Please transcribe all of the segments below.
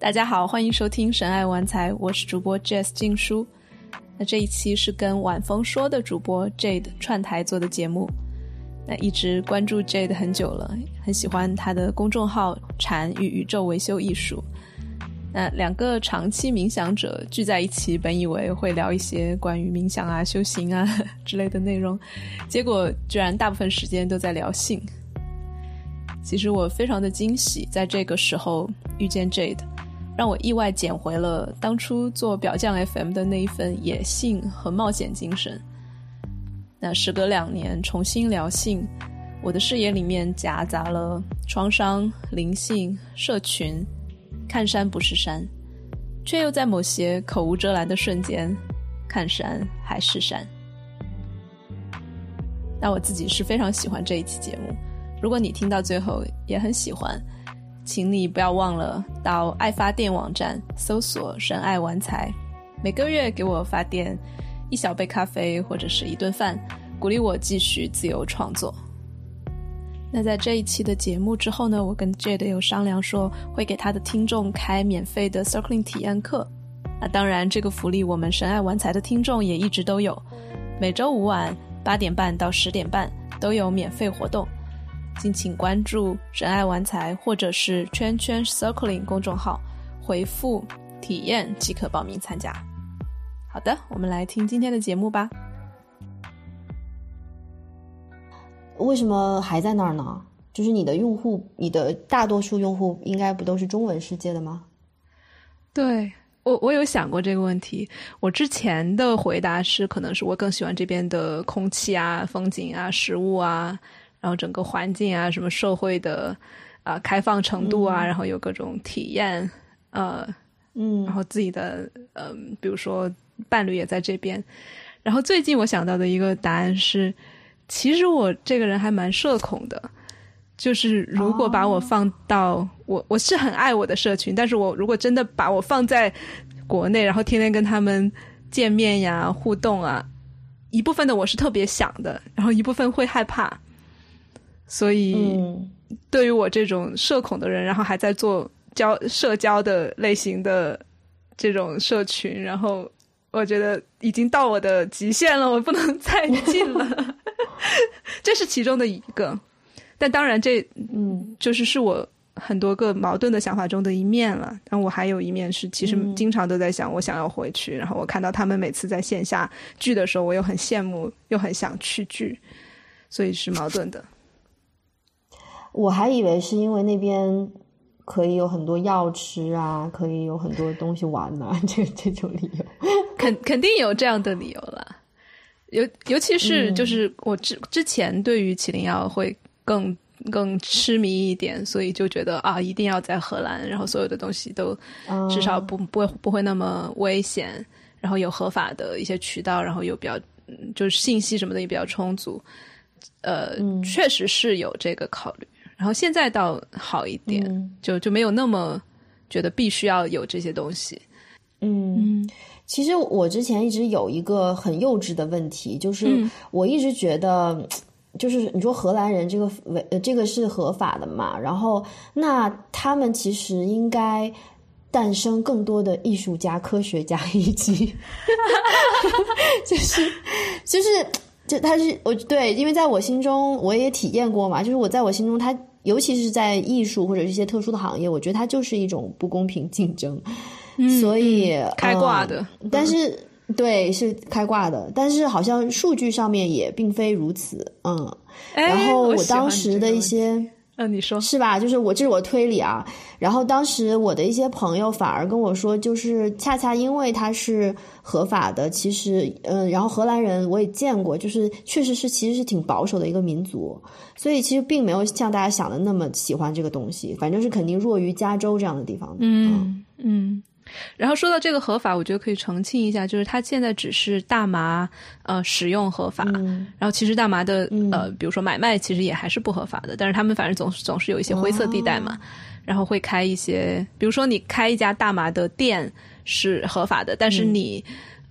大家好，欢迎收听《神爱玩财》，我是主播 Jess 静书。那这一期是跟晚风说的主播 Jade 串台做的节目。那一直关注 Jade 很久了，很喜欢他的公众号“禅与宇宙维修艺术”。那两个长期冥想者聚在一起，本以为会聊一些关于冥想啊、修行啊之类的内容，结果居然大部分时间都在聊性。其实我非常的惊喜，在这个时候遇见 Jade，让我意外捡回了当初做表匠 FM 的那一份野性和冒险精神。那时隔两年重新聊性，我的视野里面夹杂了创伤、灵性、社群，看山不是山，却又在某些口无遮拦的瞬间，看山还是山。那我自己是非常喜欢这一期节目。如果你听到最后也很喜欢，请你不要忘了到爱发电网站搜索“神爱玩财”，每个月给我发电一小杯咖啡或者是一顿饭，鼓励我继续自由创作。那在这一期的节目之后呢，我跟 Jade 有商量说会给他的听众开免费的 Circling 体验课。那当然，这个福利我们神爱玩财的听众也一直都有，每周五晚八点半到十点半都有免费活动。敬请关注“仁爱玩财”或者是“圈圈 Circling” 公众号，回复“体验”即可报名参加。好的，我们来听今天的节目吧。为什么还在那儿呢？就是你的用户，你的大多数用户应该不都是中文世界的吗？对我，我有想过这个问题。我之前的回答是，可能是我更喜欢这边的空气啊、风景啊、食物啊。然后整个环境啊，什么社会的啊开放程度啊，然后有各种体验，呃，嗯，然后自己的嗯，比如说伴侣也在这边。然后最近我想到的一个答案是，其实我这个人还蛮社恐的，就是如果把我放到我我是很爱我的社群，但是我如果真的把我放在国内，然后天天跟他们见面呀、互动啊，一部分的我是特别想的，然后一部分会害怕。所以，对于我这种社恐的人，然后还在做交社交的类型的这种社群，然后我觉得已经到我的极限了，我不能再进了。这是其中的一个，但当然，这嗯，就是是我很多个矛盾的想法中的一面了。但我还有一面是，其实经常都在想，我想要回去。然后我看到他们每次在线下聚的时候，我又很羡慕，又很想去聚，所以是矛盾的。我还以为是因为那边可以有很多药吃啊，可以有很多东西玩呢，这这种理由，肯肯定有这样的理由了。尤尤其是就是我之之前对于麒麟药会更更痴迷一点，所以就觉得啊，一定要在荷兰，然后所有的东西都至少不不会不会那么危险，然后有合法的一些渠道，然后有比较就是信息什么的也比较充足。呃，确实是有这个考虑。然后现在倒好一点，就就没有那么觉得必须要有这些东西。嗯，其实我之前一直有一个很幼稚的问题，就是我一直觉得，就是你说荷兰人这个违呃这个是合法的嘛，然后那他们其实应该诞生更多的艺术家、科学家以及，就是就是。就他是我对，因为在我心中我也体验过嘛，就是我在我心中，他尤其是在艺术或者一些特殊的行业，我觉得它就是一种不公平竞争，所以开挂的。但是对，是开挂的，但是好像数据上面也并非如此，嗯。然后我当时的一些。嗯，你说是吧？就是我，这是我推理啊。然后当时我的一些朋友反而跟我说，就是恰恰因为它是合法的，其实，嗯，然后荷兰人我也见过，就是确实是其实是挺保守的一个民族，所以其实并没有像大家想的那么喜欢这个东西，反正是肯定弱于加州这样的地方的。嗯嗯。然后说到这个合法，我觉得可以澄清一下，就是它现在只是大麻呃使用合法，然后其实大麻的呃，比如说买卖其实也还是不合法的，但是他们反正总是总是有一些灰色地带嘛，然后会开一些，比如说你开一家大麻的店是合法的，但是你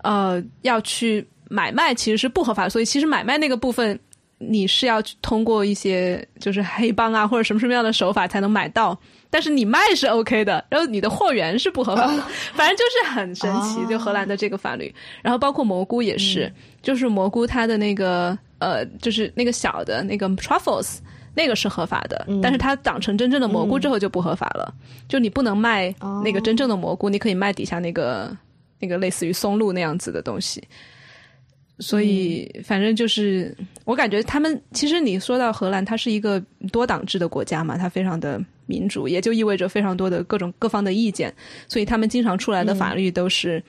呃要去买卖其实是不合法，所以其实买卖那个部分你是要通过一些就是黑帮啊或者什么什么样的手法才能买到，但是你卖是 OK 的，然后你的货源是不合法的，反正就是很神奇。就荷兰的这个法律，然后包括蘑菇也是，就是蘑菇它的那个呃，就是那个小的那个 truffles。那个是合法的，但是它长成真正的蘑菇之后就不合法了。就你不能卖那个真正的蘑菇，你可以卖底下那个那个类似于松露那样子的东西。所以，反正就是我感觉他们其实你说到荷兰，它是一个多党制的国家嘛，它非常的民主，也就意味着非常多的各种各方的意见，所以他们经常出来的法律都是。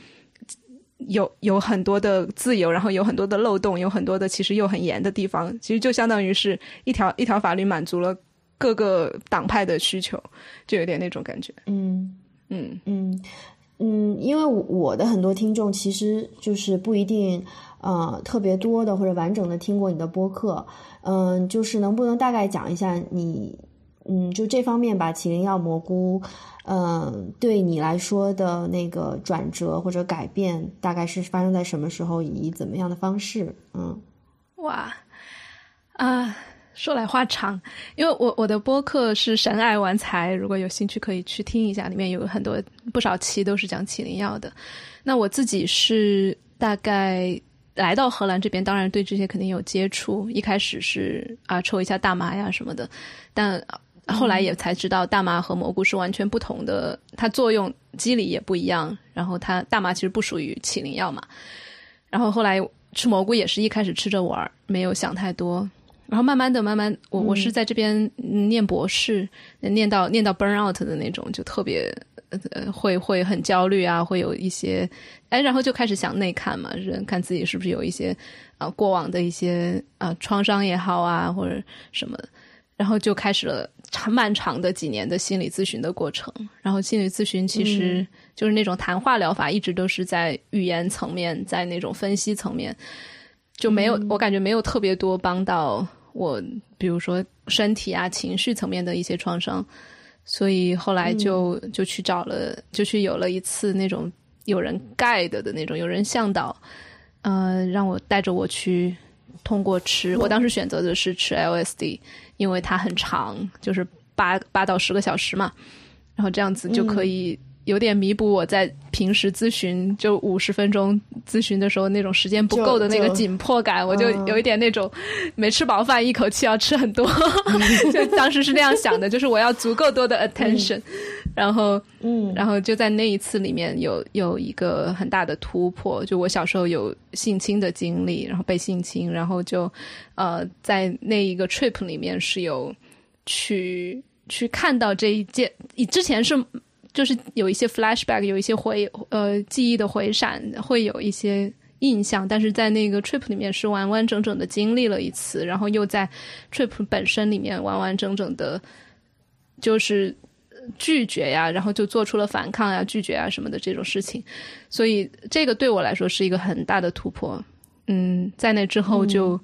有有很多的自由，然后有很多的漏洞，有很多的其实又很严的地方，其实就相当于是一条一条法律满足了各个党派的需求，就有点那种感觉。嗯。嗯。嗯。嗯，因为我的很多听众其实就是不一定呃特别多的或者完整的听过你的播客，嗯，就是能不能大概讲一下你嗯就这方面吧，麒麟药蘑菇。嗯，对你来说的那个转折或者改变，大概是发生在什么时候，以怎么样的方式？嗯，哇，啊，说来话长，因为我我的播客是神爱玩财，如果有兴趣可以去听一下，里面有很多不少期都是讲麒麟药的。那我自己是大概来到荷兰这边，当然对这些肯定有接触，一开始是啊抽一下大麻呀什么的，但。后来也才知道，大麻和蘑菇是完全不同的，它作用机理也不一样。然后它大麻其实不属于起灵药嘛。然后后来吃蘑菇也是一开始吃着玩，没有想太多。然后慢慢的，慢慢我我是在这边念博士，念到念到 burn out 的那种，就特别呃会会很焦虑啊，会有一些哎，然后就开始想内看嘛，人看自己是不是有一些啊过往的一些啊创伤也好啊，或者什么。然后就开始了长漫长的几年的心理咨询的过程。然后心理咨询其实就是那种谈话疗法，一直都是在语言层面，在那种分析层面，就没有我感觉没有特别多帮到我，比如说身体啊、情绪层面的一些创伤。所以后来就就去找了，就去有了一次那种有人 guide 的那种，有人向导，呃，让我带着我去通过吃，我当时选择的是吃 LSD。因为它很长，就是八八到十个小时嘛，然后这样子就可以有点弥补我在平时咨询就五十分钟咨询的时候那种时间不够的那个紧迫感，我就有一点那种没吃饱饭一口气要吃很多，就当时是那样想的，就是我要足够多的 attention，然后嗯，然后就在那一次里面有有一个很大的突破，就我小时候有性侵的经历，然后被性侵，然后就。呃，在那一个 trip 里面是有去去看到这一件，以之前是就是有一些 flashback，有一些回呃记忆的回闪，会有一些印象，但是在那个 trip 里面是完完整整的经历了一次，然后又在 trip 本身里面完完整整的，就是拒绝呀，然后就做出了反抗呀、拒绝啊什么的这种事情，所以这个对我来说是一个很大的突破。嗯，在那之后就。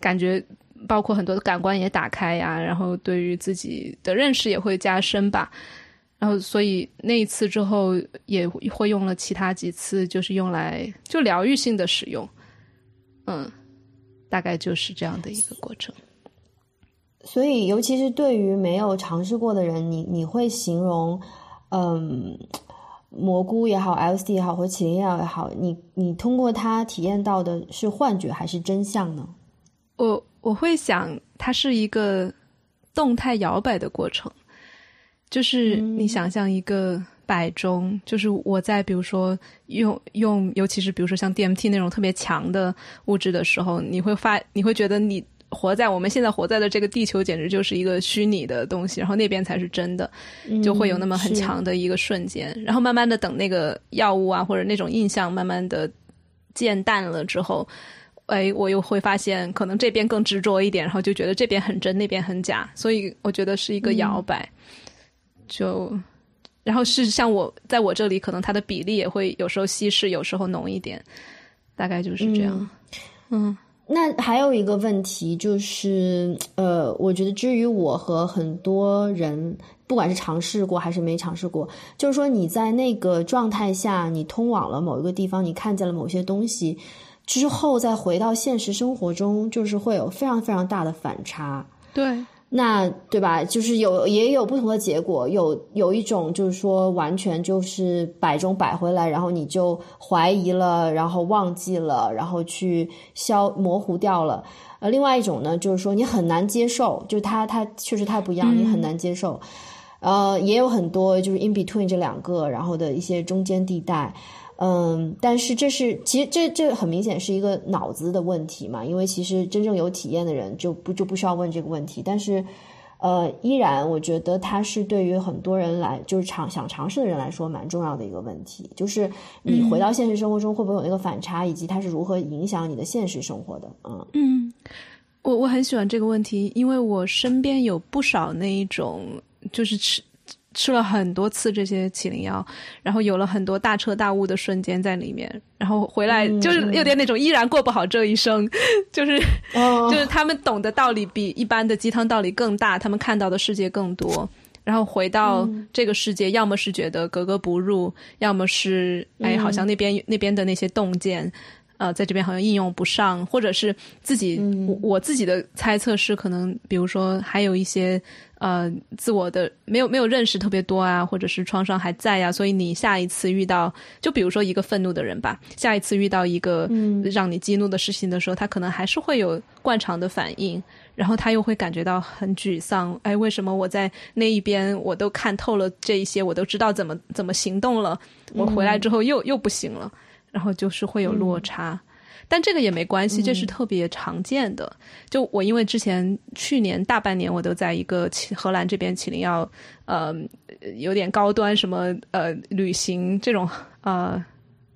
感觉包括很多的感官也打开呀，然后对于自己的认识也会加深吧。然后所以那一次之后也会用了其他几次，就是用来就疗愈性的使用。嗯，大概就是这样的一个过程。所以，尤其是对于没有尝试过的人，你你会形容，嗯，蘑菇也好，LSD 也好，或麒麟药也好，你你通过它体验到的是幻觉还是真相呢？我我会想，它是一个动态摇摆的过程，就是你想象一个摆钟，就是我在比如说用用，尤其是比如说像 DMT 那种特别强的物质的时候，你会发，你会觉得你活在我们现在活在的这个地球，简直就是一个虚拟的东西，然后那边才是真的，就会有那么很强的一个瞬间，然后慢慢的等那个药物啊或者那种印象慢慢的渐淡了之后。哎，我又会发现，可能这边更执着一点，然后就觉得这边很真，那边很假，所以我觉得是一个摇摆。就，然后是像我在我这里，可能它的比例也会有时候稀释，有时候浓一点，大概就是这样。嗯，那还有一个问题就是，呃，我觉得至于我和很多人，不管是尝试过还是没尝试过，就是说你在那个状态下，你通往了某一个地方，你看见了某些东西。之后再回到现实生活中，就是会有非常非常大的反差。对，那对吧？就是有也有不同的结果，有有一种就是说完全就是摆中摆回来，然后你就怀疑了，然后忘记了，然后去消模糊掉了。呃，另外一种呢，就是说你很难接受，就是它它确实太不一样，你很难接受。呃，也有很多就是 in between 这两个，然后的一些中间地带。嗯，但是这是其实这这很明显是一个脑子的问题嘛，因为其实真正有体验的人就不就不需要问这个问题。但是，呃，依然我觉得它是对于很多人来就是尝想尝试的人来说蛮重要的一个问题，就是你回到现实生活中会不会有那个反差，以及它是如何影响你的现实生活的？嗯嗯，我我很喜欢这个问题，因为我身边有不少那一种就是吃。吃了很多次这些起灵药，然后有了很多大彻大悟的瞬间在里面，然后回来就是有点那种依然过不好这一生，就是 就是他们懂的道理比一般的鸡汤道理更大，他们看到的世界更多，然后回到这个世界，要么是觉得格格不入，要么是哎好像那边那边的那些洞见，呃，在这边好像应用不上，或者是自己我我自己的猜测是可能，比如说还有一些。呃，自我的没有没有认识特别多啊，或者是创伤还在呀，所以你下一次遇到，就比如说一个愤怒的人吧，下一次遇到一个让你激怒的事情的时候，他可能还是会有惯常的反应，然后他又会感觉到很沮丧。哎，为什么我在那一边我都看透了这一些，我都知道怎么怎么行动了，我回来之后又又不行了，然后就是会有落差。但这个也没关系，这是特别常见的。就我因为之前去年大半年我都在一个荷兰这边起灵要呃有点高端什么呃旅行这种呃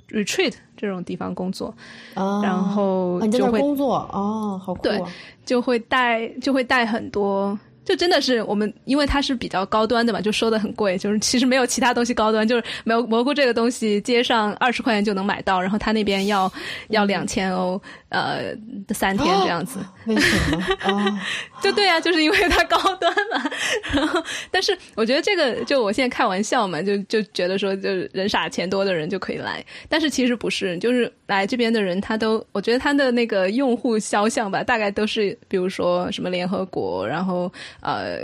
retreat 这种地方工作，然后就会工作哦，好酷，对，就会带就会带很多。就真的是我们，因为它是比较高端的嘛，就收的很贵。就是其实没有其他东西高端，就是没有蘑菇这个东西，街上二十块钱就能买到，然后他那边要要两千欧。呃，三天这样子，为什么？哦，就对啊，就是因为它高端嘛。然后，但是我觉得这个，就我现在开玩笑嘛，就就觉得说，就是人傻钱多的人就可以来。但是其实不是，就是来这边的人，他都，我觉得他的那个用户肖像吧，大概都是，比如说什么联合国，然后呃，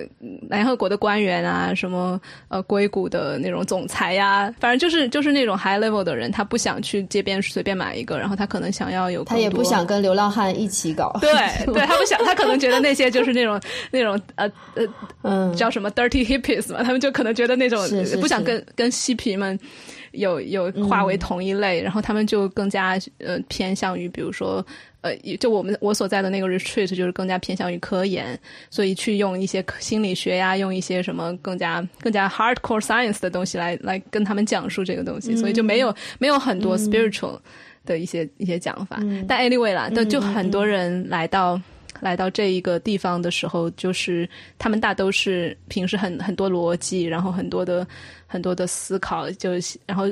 联合国的官员啊，什么呃硅谷的那种总裁呀，反正就是就是那种 high level 的人，他不想去街边随便买一个，然后他可能想要有，他也不想。想跟流浪汉一起搞，对对，他不想，他可能觉得那些就是那种那种呃呃嗯，叫什么 dirty hippies 嘛，他们就可能觉得那种不想跟跟嬉皮们有有划为同一类，然后他们就更加呃偏向于，比如说呃，就我们我所在的那个 retreat 就是更加偏向于科研，所以去用一些心理学呀，用一些什么更加更加 hardcore science 的东西来来跟他们讲述这个东西，所以就没有没有很多 spiritual。的一些一些讲法，但 anyway 啦，就就很多人来到来到这一个地方的时候，就是他们大都是平时很很多逻辑，然后很多的很多的思考，就然后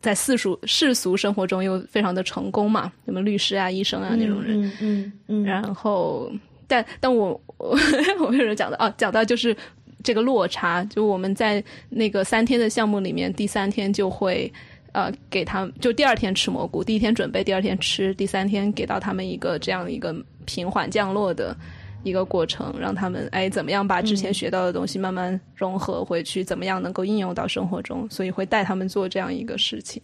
在世俗世俗生活中又非常的成功嘛，什么律师啊、医生啊那种人，嗯嗯嗯，然后但但我我我为什么讲的哦，讲到就是这个落差，就我们在那个三天的项目里面，第三天就会。呃，给他们就第二天吃蘑菇，第一天准备，第二天吃，第三天给到他们一个这样的一个平缓降落的一个过程，让他们哎怎么样把之前学到的东西慢慢融合回去，怎么样能够应用到生活中，所以会带他们做这样一个事情。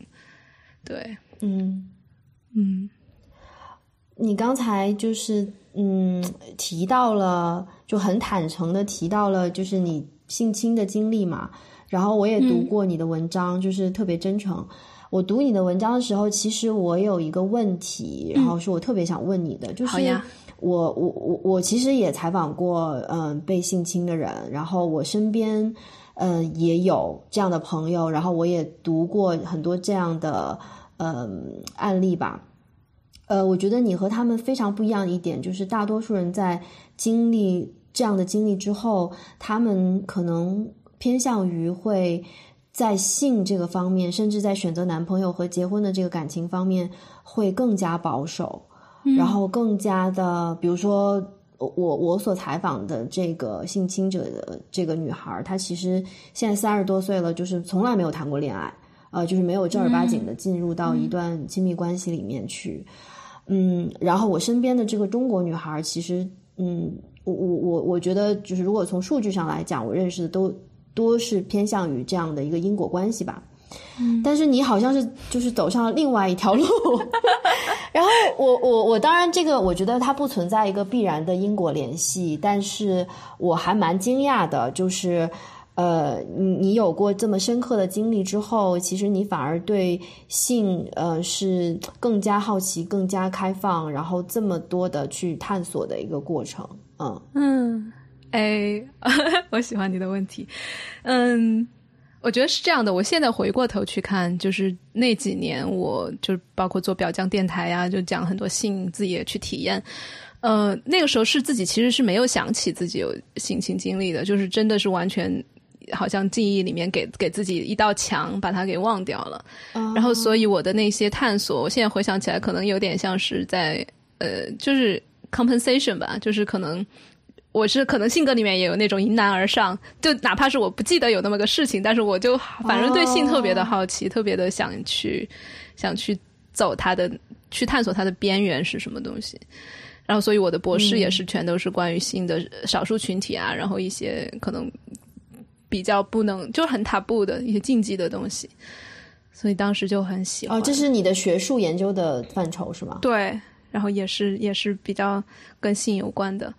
对，嗯嗯，你刚才就是嗯提到了，就很坦诚的提到了，就是你性侵的经历嘛。然后我也读过你的文章，就是特别真诚。我读你的文章的时候，其实我有一个问题，然后是我特别想问你的，就是我我我我其实也采访过嗯被性侵的人，然后我身边嗯也有这样的朋友，然后我也读过很多这样的嗯案例吧。呃，我觉得你和他们非常不一样的一点，就是大多数人在经历这样的经历之后，他们可能。偏向于会在性这个方面，甚至在选择男朋友和结婚的这个感情方面，会更加保守，然后更加的，比如说我我所采访的这个性侵者的这个女孩，她其实现在三十多岁了，就是从来没有谈过恋爱，呃，就是没有正儿八经的进入到一段亲密关系里面去。嗯，然后我身边的这个中国女孩，其实，嗯，我我我我觉得，就是如果从数据上来讲，我认识的都多是偏向于这样的一个因果关系吧。嗯，但是你好像是就是走上了另外一条路。然后我我我当然这个我觉得它不存在一个必然的因果联系，但是我还蛮惊讶的，就是。呃，你你有过这么深刻的经历之后，其实你反而对性呃是更加好奇、更加开放，然后这么多的去探索的一个过程。嗯嗯，哎，我喜欢你的问题。嗯，我觉得是这样的。我现在回过头去看，就是那几年，我就包括做表匠电台呀，就讲很多性，自己也去体验。呃，那个时候是自己其实是没有想起自己有性情经历的，就是真的是完全。好像记忆里面给给自己一道墙，把它给忘掉了。然后，所以我的那些探索，我现在回想起来，可能有点像是在呃，就是 compensation 吧，就是可能我是可能性格里面也有那种迎难而上，就哪怕是我不记得有那么个事情，但是我就反正对性特别的好奇，特别的想去想去走它的，去探索它的边缘是什么东西。然后，所以我的博士也是全都是关于性的少数群体啊，然后一些可能。比较不能就很踏步的一些禁忌的东西，所以当时就很喜欢。哦，这是你的学术研究的范畴是吗？对，然后也是也是比较跟性有关的。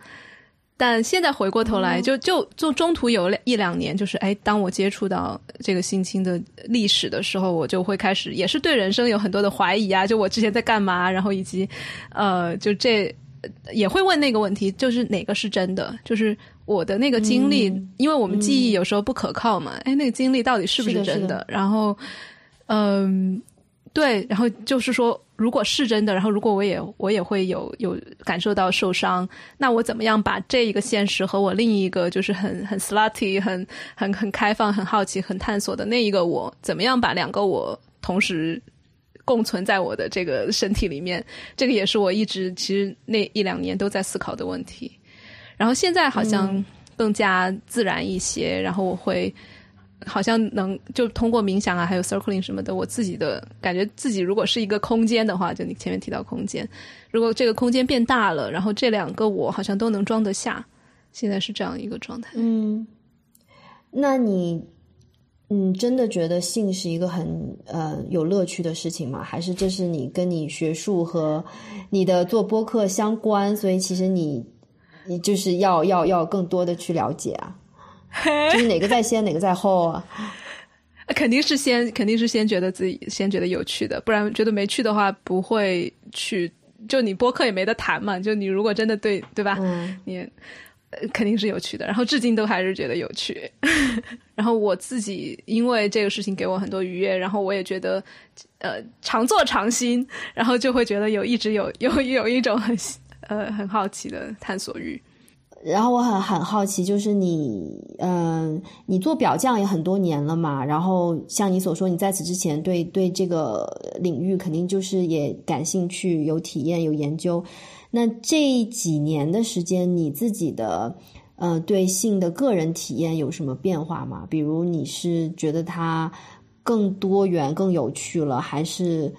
但现在回过头来，就就就中途有一两年，就是哎，当我接触到这个性侵的历史的时候，我就会开始也是对人生有很多的怀疑啊。就我之前在干嘛，然后以及呃，就这也会问那个问题，就是哪个是真的，就是。我的那个经历，因为我们记忆有时候不可靠嘛，哎，那个经历到底是不是真的？然后，嗯，对，然后就是说，如果是真的，然后如果我也我也会有有感受到受伤，那我怎么样把这一个现实和我另一个就是很很 slutty、很很很开放、很好奇、很探索的那一个我，怎么样把两个我同时共存在我的这个身体里面？这个也是我一直其实那一两年都在思考的问题。然后现在好像更加自然一些，然后我会好像能就通过冥想啊，还有 circling 什么的，我自己的感觉自己如果是一个空间的话，就你前面提到空间，如果这个空间变大了，然后这两个我好像都能装得下，现在是这样一个状态。嗯，那你嗯真的觉得性是一个很呃有乐趣的事情吗？还是这是你跟你学术和你的做播客相关，所以其实你。你就是要要要更多的去了解啊，就是哪个在先，哪个在后啊？肯定是先，肯定是先觉得自己先觉得有趣的，不然觉得没趣的话不会去。就你播客也没得谈嘛。就你如果真的对对吧？嗯，你肯定是有趣的。然后至今都还是觉得有趣。然后我自己因为这个事情给我很多愉悦，然后我也觉得呃常做常新，然后就会觉得有一直有有有一种很。呃，很好奇的探索欲。然后我很很好奇，就是你，嗯，你做表匠也很多年了嘛。然后像你所说，你在此之前对对这个领域肯定就是也感兴趣、有体验、有研究。那这几年的时间，你自己的呃对性的个人体验有什么变化吗？比如你是觉得它更多元、更有趣了，还是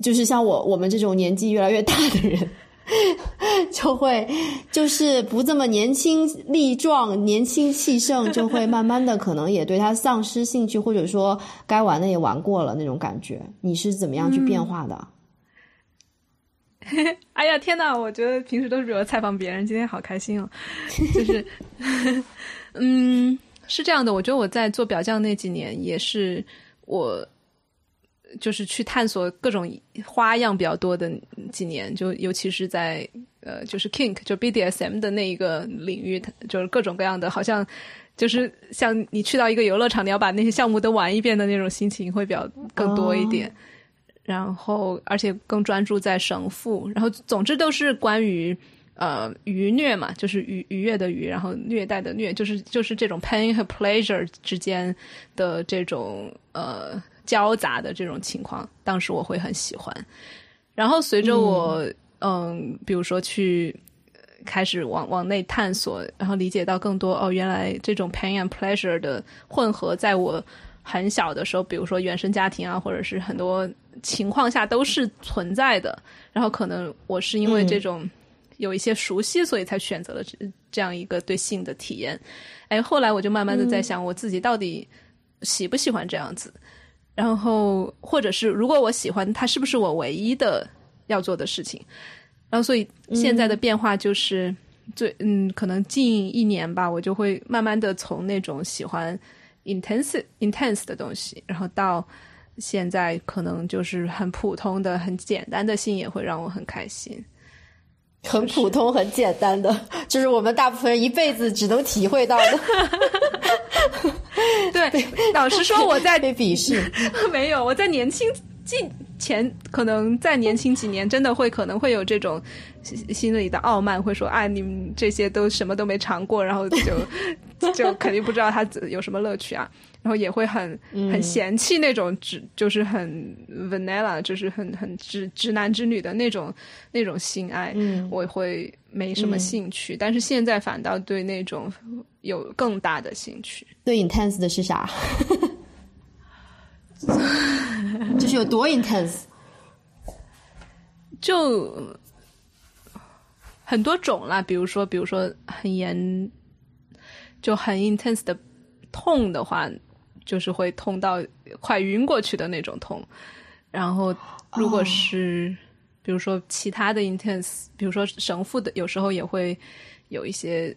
就是像我我们这种年纪越来越大的人？就会就是不这么年轻力壮、年轻气盛，就会慢慢的可能也对他丧失兴趣，或者说该玩的也玩过了那种感觉。你是怎么样去变化的？哎呀天哪！我觉得平时都是我采访别人，今天好开心哦。就是，嗯，是这样的。我觉得我在做表匠那几年，也是我。就是去探索各种花样比较多的几年，就尤其是在呃，就是 kink 就 BDSM 的那一个领域，就是各种各样的，好像就是像你去到一个游乐场，你要把那些项目都玩一遍的那种心情会比较更多一点。然后，而且更专注在神父，然后总之都是关于呃愉虐嘛，就是愉愉悦的愉，然后虐待的虐，就是就是这种 pain 和 pleasure 之间的这种呃。交杂的这种情况，当时我会很喜欢。然后随着我，嗯，比如说去开始往往内探索，然后理解到更多哦，原来这种 pain and pleasure 的混合，在我很小的时候，比如说原生家庭啊，或者是很多情况下都是存在的。然后可能我是因为这种有一些熟悉，所以才选择了这这样一个对性的体验。哎，后来我就慢慢的在想，我自己到底喜不喜欢这样子？然后或者是如果我喜欢，它是不是我唯一的要做的事情？然后所以现在的变化就是最嗯，可能近一年吧，我就会慢慢的从那种喜欢。intense intense 的东西，然后到现在可能就是很普通的、很简单的信也会让我很开心。很普通、很简单的，就是我们大部分人一辈子只能体会到的。对，老实说，我在被鄙视。没有，我在年轻近前，可能再年轻几年，真的会可能会有这种心里的傲慢，会说：“哎，你们这些都什么都没尝过，然后就。”就肯定不知道他有什么乐趣啊，然后也会很很嫌弃那种直就是很 vanilla，就是很很直直男直女的那种那种性爱，我会没什么兴趣。但是现在反倒对那种有更大的兴趣。最 intense 的是啥？就是有多 intense？就很多种啦，比如说，比如说很严。就很 intense 的痛的话，就是会痛到快晕过去的那种痛。然后，如果是比如说其他的 intense，比如说神父的，有时候也会有一些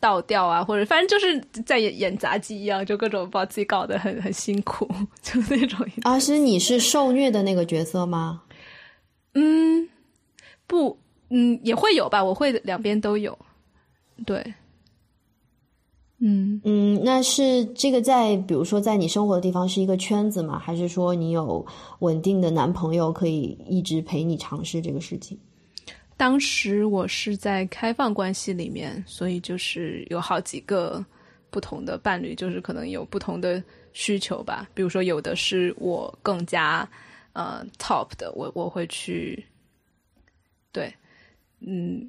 倒吊啊，或者反正就是在演演杂技一样，就各种把自己搞得很很辛苦，就那种。啊，是你是受虐的那个角色吗？嗯，不，嗯，也会有吧，我会两边都有，对。嗯嗯，那是这个在比如说在你生活的地方是一个圈子吗？还是说你有稳定的男朋友可以一直陪你尝试这个事情？当时我是在开放关系里面，所以就是有好几个不同的伴侣，就是可能有不同的需求吧。比如说有的是我更加呃 top 的，我我会去对，嗯。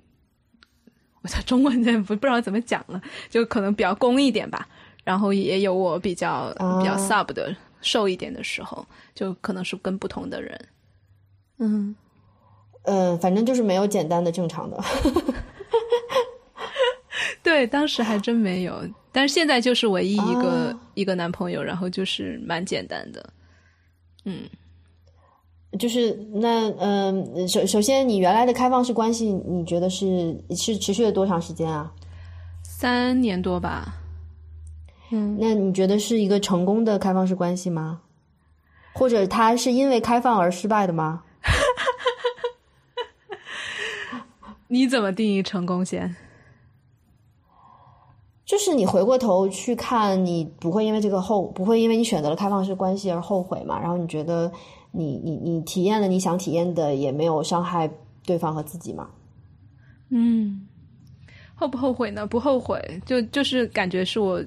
中文的不不知道怎么讲了，就可能比较攻一点吧。然后也有我比较比较 sub 的瘦一点的时候，就可能是跟不同的人。嗯嗯，反正就是没有简单的正常的。对，当时还真没有，但是现在就是唯一一个一个男朋友，然后就是蛮简单的。嗯。就是那嗯，首首先，你原来的开放式关系，你觉得是是持续了多长时间啊？三年多吧。嗯，那你觉得是一个成功的开放式关系吗？或者他是因为开放而失败的吗？你怎么定义成功先？就是你回过头去看，你不会因为这个后，不会因为你选择了开放式关系而后悔嘛？然后你觉得？你你你体验了你想体验的，也没有伤害对方和自己吗？嗯，后不后悔呢？不后悔，就就是感觉是我，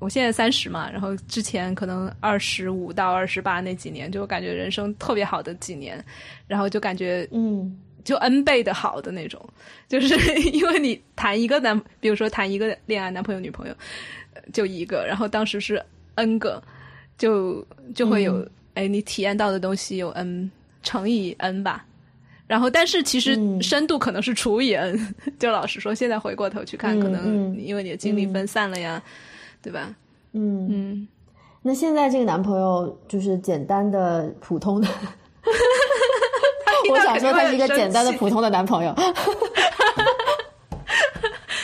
我现在三十嘛，然后之前可能二十五到二十八那几年，就感觉人生特别好的几年，然后就感觉嗯，就 N 倍的好的那种，就是 因为你谈一个男，比如说谈一个恋爱男朋友女朋友，就一个，然后当时是 N 个，就就会有。哎，你体验到的东西有 n 乘以 n 吧，然后但是其实深度可能是除以 n。就老实说，现在回过头去看，可能因为你的精力分散了呀，对吧？嗯嗯。那现在这个男朋友就是简单的普通的，我想说他是一个简单的普通的男朋友。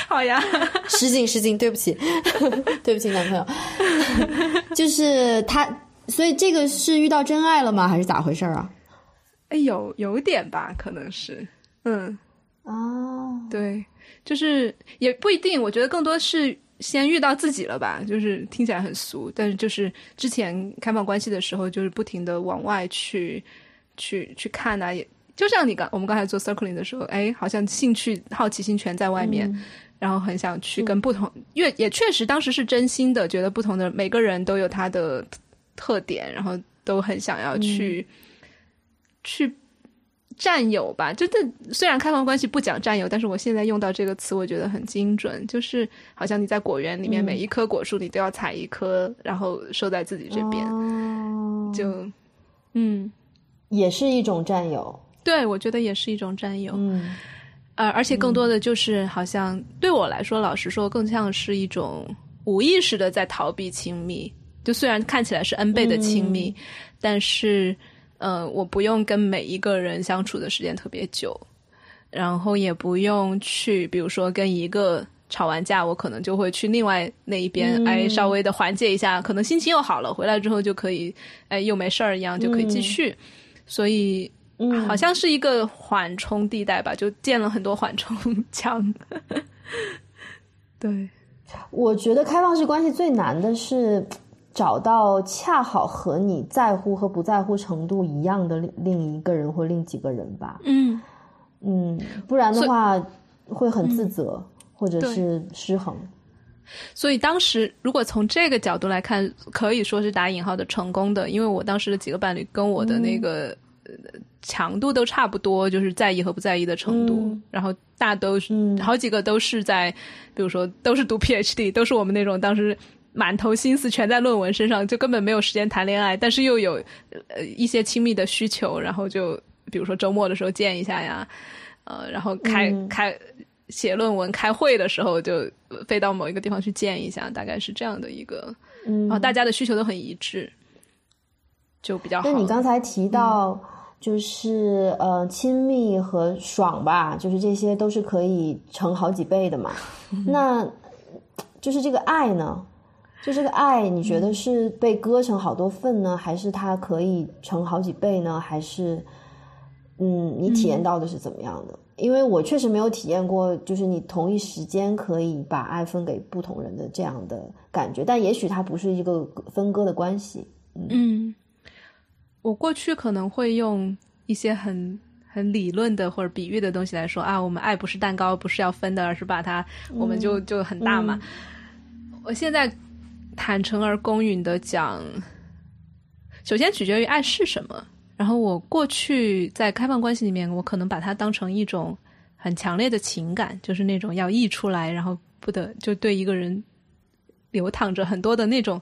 好呀，失敬失敬，对不起，对不起，男朋友，就是他。所以这个是遇到真爱了吗？还是咋回事啊？哎，有有点吧，可能是，嗯，哦，对，就是也不一定。我觉得更多是先遇到自己了吧，就是听起来很俗，但是就是之前开放关系的时候，就是不停的往外去去去看啊，也就像你刚我们刚才做 circling 的时候，哎，好像兴趣好奇心全在外面，然后很想去跟不同，因为也确实当时是真心的，觉得不同的每个人都有他的。特点，然后都很想要去去占有吧，就这虽然开放关系不讲占有，但是我现在用到这个词，我觉得很精准，就是好像你在果园里面，每一棵果树你都要采一颗，然后收在自己这边，就嗯，也是一种占有。对，我觉得也是一种占有。嗯，呃，而且更多的就是好像对我来说，老实说，更像是一种无意识的在逃避亲密。就虽然看起来是 N 倍的亲密，但是。嗯，我不用跟每一个人相处的时间特别久，然后也不用去，比如说跟一个吵完架，我可能就会去另外那一边，哎，稍微的缓解一下，可能心情又好了，回来之后就可以，哎，又没事儿一样就可以继续。所以，好像是一个缓冲地带吧，就建了很多缓冲 墙。对，我觉得开放式关系最难的是。找到恰好和你在乎和不在乎程度一样的另另一个人或另几个人吧。嗯嗯，不然的话会很自责或者是失衡。所以当时如果从这个角度来看，可以说是打引号的成功的，因为我当时的几个伴侣跟我的那个强度都差不多，就是在意和不在意的程度，然后大都是好几个都是在，比如说都是读 PhD，都是我们那种当时。满头心思全在论文身上，就根本没有时间谈恋爱，但是又有呃一些亲密的需求，然后就比如说周末的时候见一下呀，呃，然后开开写论文、开会的时候就飞到某一个地方去见一下，大概是这样的一个，然后大家的需求都很一致，就比较好。那你刚才提到就是呃亲密和爽吧，就是这些都是可以乘好几倍的嘛？那就是这个爱呢？就这个爱，你觉得是被割成好多份呢，还是它可以成好几倍呢？还是，嗯，你体验到的是怎么样的？因为我确实没有体验过，就是你同一时间可以把爱分给不同人的这样的感觉。但也许它不是一个分割的关系。嗯，我过去可能会用一些很很理论的或者比喻的东西来说啊，我们爱不是蛋糕，不是要分的，而是把它，我们就就很大嘛。我现在。坦诚而公允的讲，首先取决于爱是什么。然后我过去在开放关系里面，我可能把它当成一种很强烈的情感，就是那种要溢出来，然后不得就对一个人流淌着很多的那种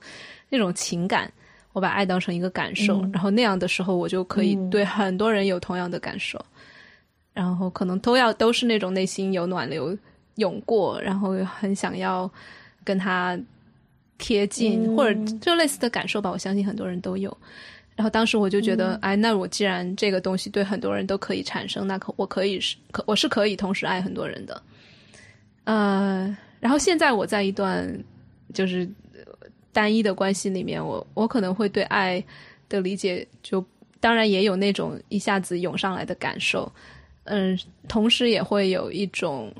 那种情感。我把爱当成一个感受，然后那样的时候，我就可以对很多人有同样的感受。然后可能都要都是那种内心有暖流涌过，然后很想要跟他。贴近或者就类似的感受吧，我相信很多人都有。然后当时我就觉得，哎，那我既然这个东西对很多人都可以产生，那可我可以是可我是可以同时爱很多人的。呃，然后现在我在一段就是单一的关系里面，我我可能会对爱的理解，就当然也有那种一下子涌上来的感受，嗯，同时也会有一种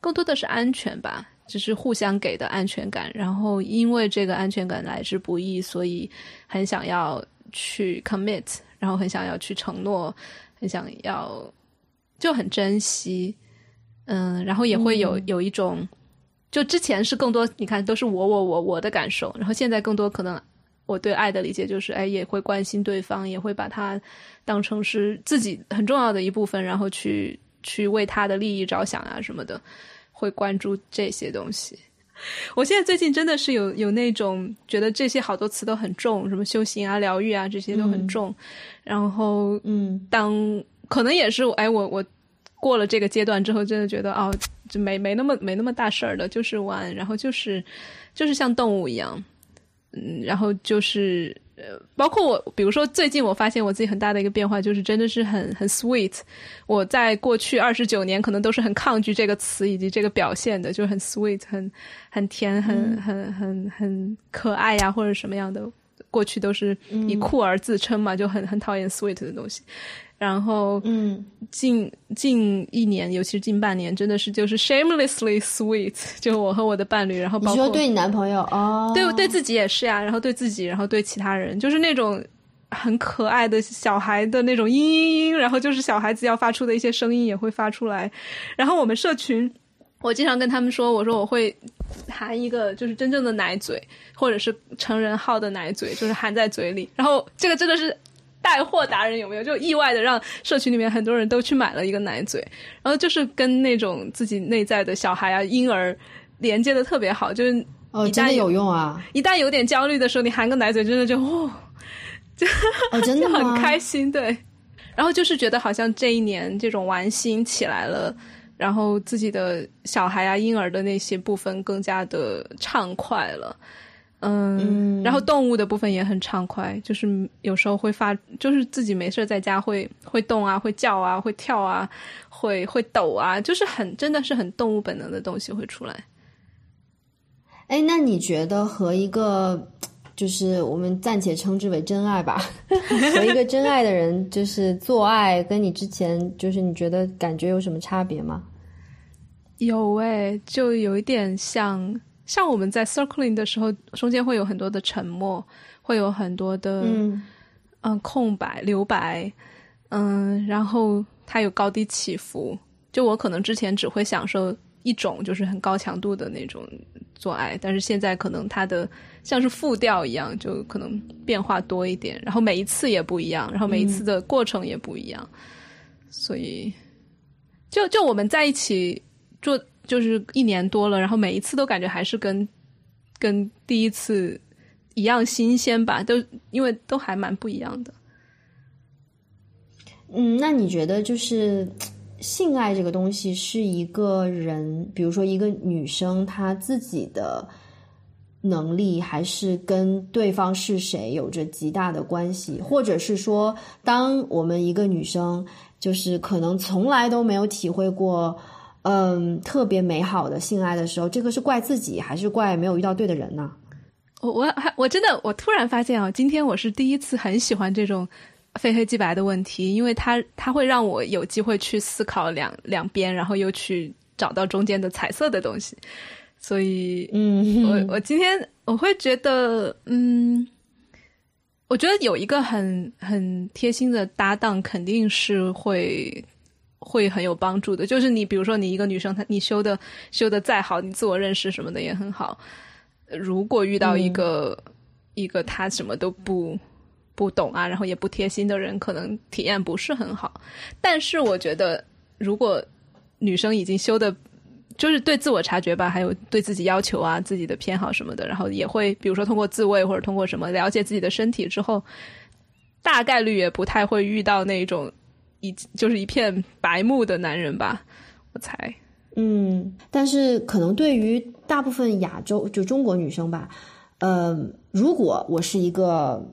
更多的是安全吧。就是互相给的安全感，然后因为这个安全感来之不易，所以很想要去 commit，然后很想要去承诺，很想要就很珍惜，嗯，然后也会有有一种，就之前是更多，你看都是我我我我的感受，然后现在更多可能我对爱的理解就是，哎，也会关心对方，也会把他当成是自己很重要的一部分，然后去去为他的利益着想啊什么的。会关注这些东西，我现在最近真的是有有那种觉得这些好多词都很重，什么修行啊、疗愈啊这些都很重。然后，嗯，当可能也是哎，我我过了这个阶段之后，真的觉得哦，就没没那么没那么大事儿的，就是玩，然后就是就是像动物一样，嗯，然后就是。呃，包括我，比如说最近我发现我自己很大的一个变化，就是真的是很很 sweet。我在过去二十九年可能都是很抗拒这个词以及这个表现的，就是很 sweet，很很甜，很很很很可爱呀，或者什么样的，过去都是以酷儿自称嘛，就很很讨厌 sweet 的东西。然后，嗯，近近一年，尤其是近半年，真的是就是 shamelessly sweet，就我和我的伴侣，然后包括对你男朋友哦，对对自己也是呀，然后对自己，然后对其他人，就是那种很可爱的小孩的那种嘤嘤嘤，然后就是小孩子要发出的一些声音也会发出来。然后我们社群，我经常跟他们说，我说我会含一个就是真正的奶嘴，或者是成人号的奶嘴，就是含在嘴里。然后这个真的是。带货达人有没有？就意外的让社群里面很多人都去买了一个奶嘴，然后就是跟那种自己内在的小孩啊、婴儿连接的特别好，就是哦，真的有用啊！一旦有点焦虑的时候，你含个奶嘴，真的就哦，就哦，真的很开心，对。然后就是觉得好像这一年这种玩心起来了，然后自己的小孩啊、婴儿的那些部分更加的畅快了。嗯，然后动物的部分也很畅快，就是有时候会发，就是自己没事在家会会动啊，会叫啊，会跳啊，会会抖啊，就是很真的是很动物本能的东西会出来。哎，那你觉得和一个就是我们暂且称之为真爱吧，和一个真爱的人就是做爱，跟你之前就是你觉得感觉有什么差别吗？有哎，就有一点像。像我们在 circling 的时候，中间会有很多的沉默，会有很多的嗯空白留白，嗯，然后它有高低起伏。就我可能之前只会享受一种，就是很高强度的那种做爱，但是现在可能它的像是复调一样，就可能变化多一点，然后每一次也不一样，然后每一次的过程也不一样，所以就就我们在一起做。就是一年多了，然后每一次都感觉还是跟跟第一次一样新鲜吧，都因为都还蛮不一样的。嗯，那你觉得就是性爱这个东西是一个人，比如说一个女生她自己的能力，还是跟对方是谁有着极大的关系？或者是说，当我们一个女生就是可能从来都没有体会过。嗯，特别美好的性爱的时候，这个是怪自己还是怪没有遇到对的人呢？我我还我真的我突然发现啊，今天我是第一次很喜欢这种非黑即白的问题，因为它它会让我有机会去思考两两边，然后又去找到中间的彩色的东西。所以，嗯，我我今天我会觉得，嗯，我觉得有一个很很贴心的搭档，肯定是会。会很有帮助的，就是你，比如说你一个女生，她你修的修的再好，你自我认识什么的也很好。如果遇到一个一个他什么都不不懂啊，然后也不贴心的人，可能体验不是很好。但是我觉得，如果女生已经修的，就是对自我察觉吧，还有对自己要求啊，自己的偏好什么的，然后也会比如说通过自慰或者通过什么了解自己的身体之后，大概率也不太会遇到那种。一就是一片白目的男人吧，我猜。嗯，但是可能对于大部分亚洲就中国女生吧，呃，如果我是一个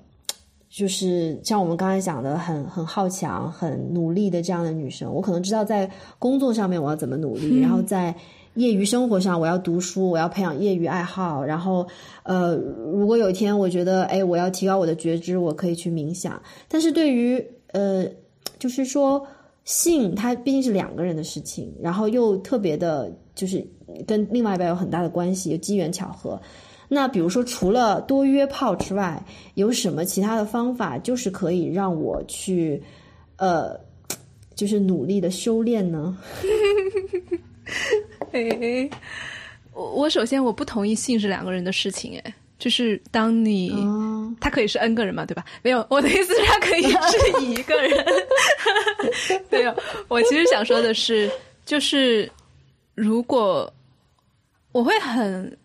就是像我们刚才讲的很很好强、很努力的这样的女生，我可能知道在工作上面我要怎么努力，然后在业余生活上我要读书，我要培养业余爱好，然后呃，如果有一天我觉得哎，我要提高我的觉知，我可以去冥想。但是对于呃。就是说，性它毕竟是两个人的事情，然后又特别的，就是跟另外一半有很大的关系，有机缘巧合。那比如说，除了多约炮之外，有什么其他的方法，就是可以让我去，呃，就是努力的修炼呢？嘿，我我首先我不同意性是两个人的事情，哎。就是当你，他可以是 n 个人嘛，对吧？没有，我的意思是，他可以是一个人。没有，我其实想说的是，就是如果我会很，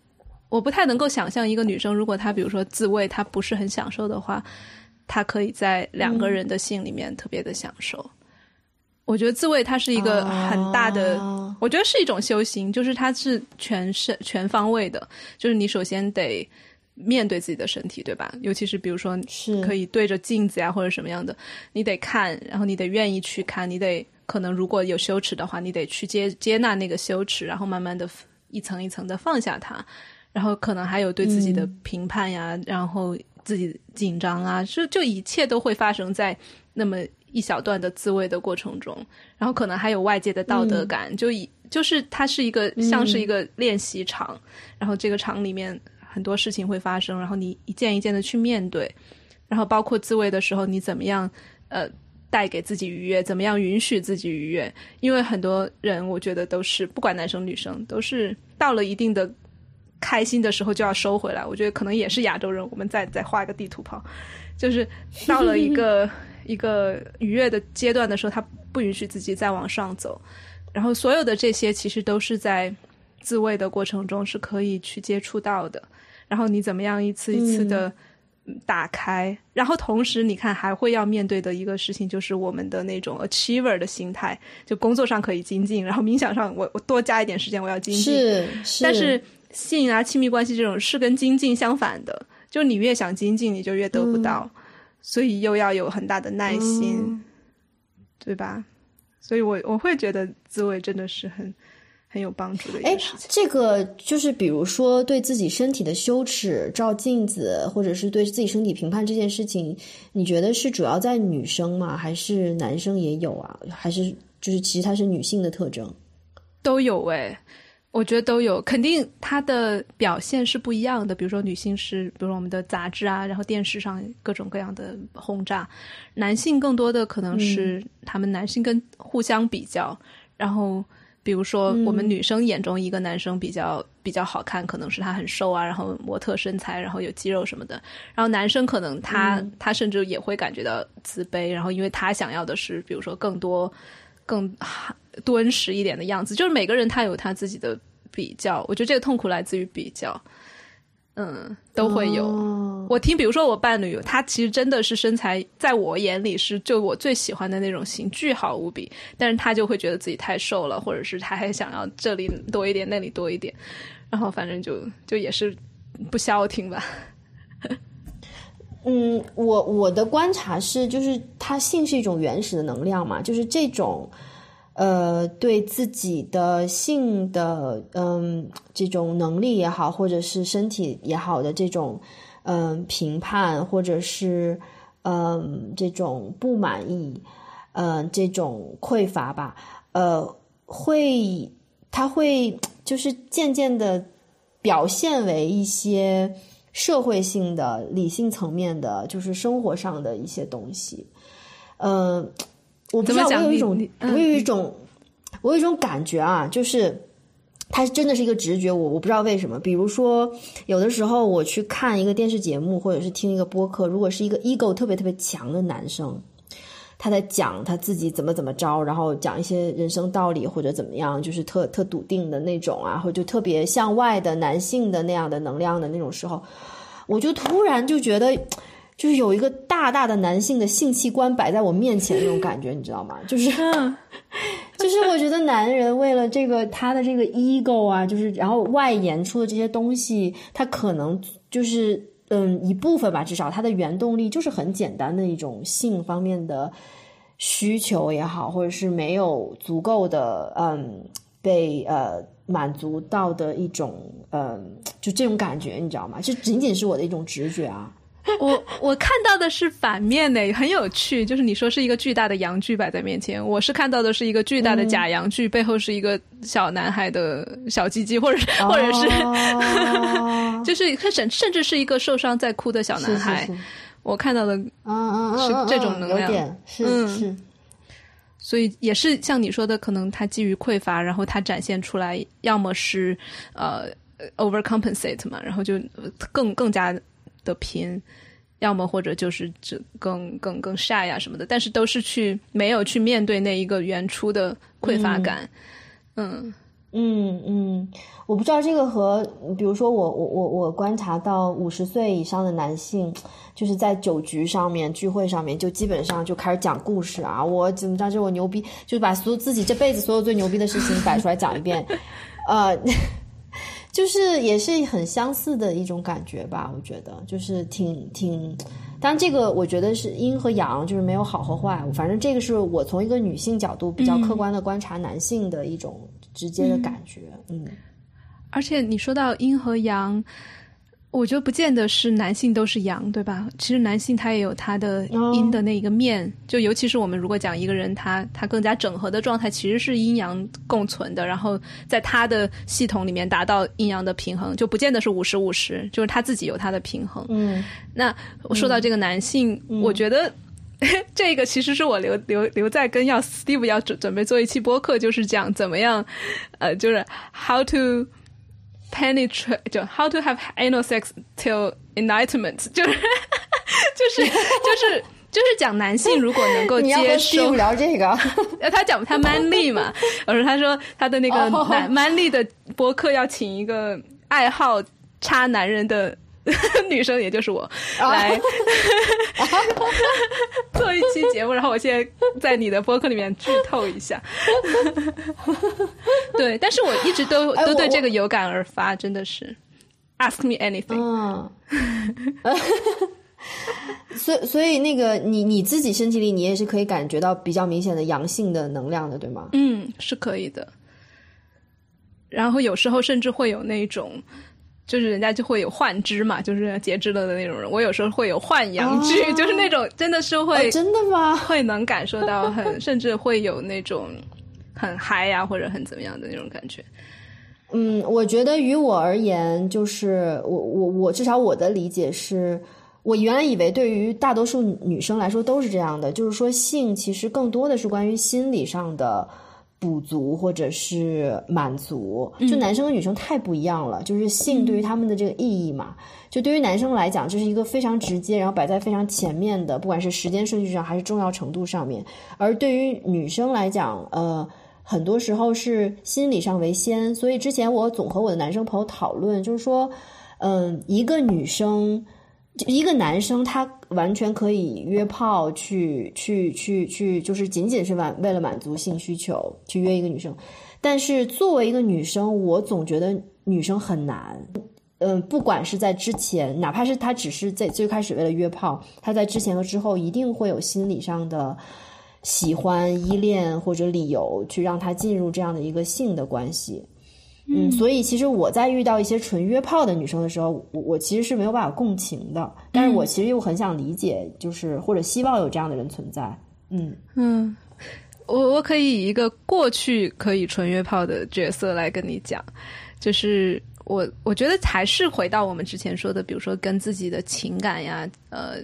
我不太能够想象一个女生，如果她比如说自慰，她不是很享受的话，她可以在两个人的性里面特别的享受。我觉得自慰它是一个很大的，我觉得是一种修行，就是它是全身全方位的，就是你首先得。面对自己的身体，对吧？尤其是比如说，是可以对着镜子呀，或者什么样的，你得看，然后你得愿意去看，你得可能如果有羞耻的话，你得去接接纳那个羞耻，然后慢慢的一层一层的放下它，然后可能还有对自己的评判呀，然后自己紧张啊，就就一切都会发生在那么一小段的自慰的过程中，然后可能还有外界的道德感，就以就是它是一个像是一个练习场，然后这个场里面。很多事情会发生，然后你一件一件的去面对，然后包括自慰的时候，你怎么样呃带给自己愉悦，怎么样允许自己愉悦？因为很多人我觉得都是不管男生女生，都是到了一定的开心的时候就要收回来。我觉得可能也是亚洲人，我们再再画一个地图炮，就是到了一个 一个愉悦的阶段的时候，他不允许自己再往上走。然后所有的这些其实都是在自慰的过程中是可以去接触到的。然后你怎么样一次一次的打开？然后同时你看还会要面对的一个事情就是我们的那种 achiever 的心态，就工作上可以精进，然后冥想上我我多加一点时间我要精进。是是，但是性啊亲密关系这种是跟精进相反的，就你越想精进，你就越得不到，所以又要有很大的耐心，对吧？所以我我会觉得自慰真的是很很有帮助的一件事情。这个就是比如说对自己身体的羞耻、照镜子，或者是对自己身体评判这件事情，你觉得是主要在女生吗？还是男生也有啊？还是就是其实它是女性的特征？都有哎。我觉得都有，肯定它的表现是不一样的。比如说，女性是，比如说我们的杂志啊，然后电视上各种各样的轰炸；男性更多的可能是他们男性跟互相比较。然后，比如说我们女生眼中一个男生比较比较好看，可能是他很瘦啊，然后模特身材，然后有肌肉什么的。然后男生可能他他甚至也会感觉到自卑，然后因为他想要的是，比如说更多更。敦实一点的样子，就是每个人他有他自己的比较，我觉得这个痛苦来自于比较，嗯，都会有。我听，比如说我伴侣，他其实真的是身材，在我眼里是就我最喜欢的那种型，巨好无比，但是他就会觉得自己太瘦了，或者是他还想要这里多一点，那里多一点，然后反正就 就也是不消停吧。嗯，我我的观察是，就是他性是一种原始的能量嘛，就是这种。呃，对自己的性的嗯这种能力也好，或者是身体也好的这种嗯评判，或者是嗯这种不满意，嗯这种匮乏吧，呃，会他会就是渐渐的表现为一些社会性的、理性层面的，就是生活上的一些东西，嗯。我不知道，我有一种，我有一种，我有一种感觉啊，就是它真的是一个直觉，我我不知道为什么。比如说，有的时候我去看一个电视节目，或者是听一个播客，如果是一个 ego 特别特别强的男生，他在讲他自己怎么怎么着，然后讲一些人生道理或者怎么样，就是特特笃定的那种啊，或者就特别向外的男性的那样的能量的那种时候，我就突然就觉得。就是有一个大大的男性的性器官摆在我面前那种感觉，你知道吗？就是，就是我觉得男人为了这个他的这个 ego 啊，就是然后外延出的这些东西，他可能就是嗯一部分吧，至少他的原动力就是很简单的一种性方面的需求也好，或者是没有足够的嗯被呃满足到的一种嗯就这种感觉，你知道吗？这仅仅是我的一种直觉啊。我我看到的是反面呢，很有趣。就是你说是一个巨大的阳具摆在面前，我是看到的是一个巨大的假阳具，背后是一个小男孩的小鸡鸡，或者或者是，就是甚甚至是一个受伤在哭的小男孩。我看到的，嗯是这种能量，是是。所以也是像你说的，可能他基于匮乏，然后他展现出来，要么是呃 overcompensate 嘛，然后就更更加。的拼，要么或者就是只更更更晒呀什么的，但是都是去没有去面对那一个原初的匮乏感。嗯嗯嗯，我不知道这个和比如说我我我我观察到五十岁以上的男性，就是在酒局上面聚会上面就基本上就开始讲故事啊，我怎么着就我牛逼，就是把所有自己这辈子所有最牛逼的事情摆出来讲一遍，呃。就是也是很相似的一种感觉吧，我觉得就是挺挺，当然这个我觉得是阴和阳，就是没有好和坏，反正这个是我从一个女性角度比较客观的观察男性的一种直接的感觉，嗯，而且你说到阴和阳。我觉得不见得是男性都是阳，对吧？其实男性他也有他的阴的那一个面，就尤其是我们如果讲一个人，他他更加整合的状态，其实是阴阳共存的，然后在他的系统里面达到阴阳的平衡，就不见得是五十五十，就是他自己有他的平衡。嗯，那我说到这个男性，我觉得 这个其实是我留留留在跟要 Steve 要准准备做一期播客，就是讲怎么样，呃，就是 how to。Penetrate 就 how to have anal sex till enlightenment 就是就是就是就是讲男性如果能够接受聊这个，他讲他 manly 嘛，我说他说他的那个男 manly 的播客要请一个爱好插男人的。女生也就是我来 做一期节目，然后我现在在你的播客里面剧透一下。对，但是我一直都都对这个有感而发，真的是 ask me anything。嗯 所以，所以那个你你自己身体里，你也是可以感觉到比较明显的阳性的能量的，对吗？嗯，是可以的。然后有时候甚至会有那种。就是人家就会有幻肢嘛，就是截肢了的那种人。我有时候会有幻阳具，就是那种真的是会真的吗？会能感受到很，甚至会有那种很嗨呀，或者很怎么样的那种感觉。嗯，我觉得于我而言，就是我我我至少我的理解是，我原来以为对于大多数女生来说都是这样的，就是说性其实更多的是关于心理上的。补足或者是满足，就男生和女生太不一样了。就是性对于他们的这个意义嘛，就对于男生来讲，这是一个非常直接，然后摆在非常前面的，不管是时间顺序上还是重要程度上面。而对于女生来讲，呃，很多时候是心理上为先。所以之前我总和我的男生朋友讨论，就是说，嗯，一个女生。一个男生他完全可以约炮去去去去，就是仅仅是满为了满足性需求去约一个女生。但是作为一个女生，我总觉得女生很难。嗯，不管是在之前，哪怕是他只是在最开始为了约炮，他在之前和之后一定会有心理上的喜欢、依恋或者理由去让他进入这样的一个性的关系。嗯，所以其实我在遇到一些纯约炮的女生的时候，我我其实是没有办法共情的。但是我其实又很想理解，就是或者希望有这样的人存在。嗯嗯，我我可以以一个过去可以纯约炮的角色来跟你讲，就是。我我觉得还是回到我们之前说的，比如说跟自己的情感呀、呃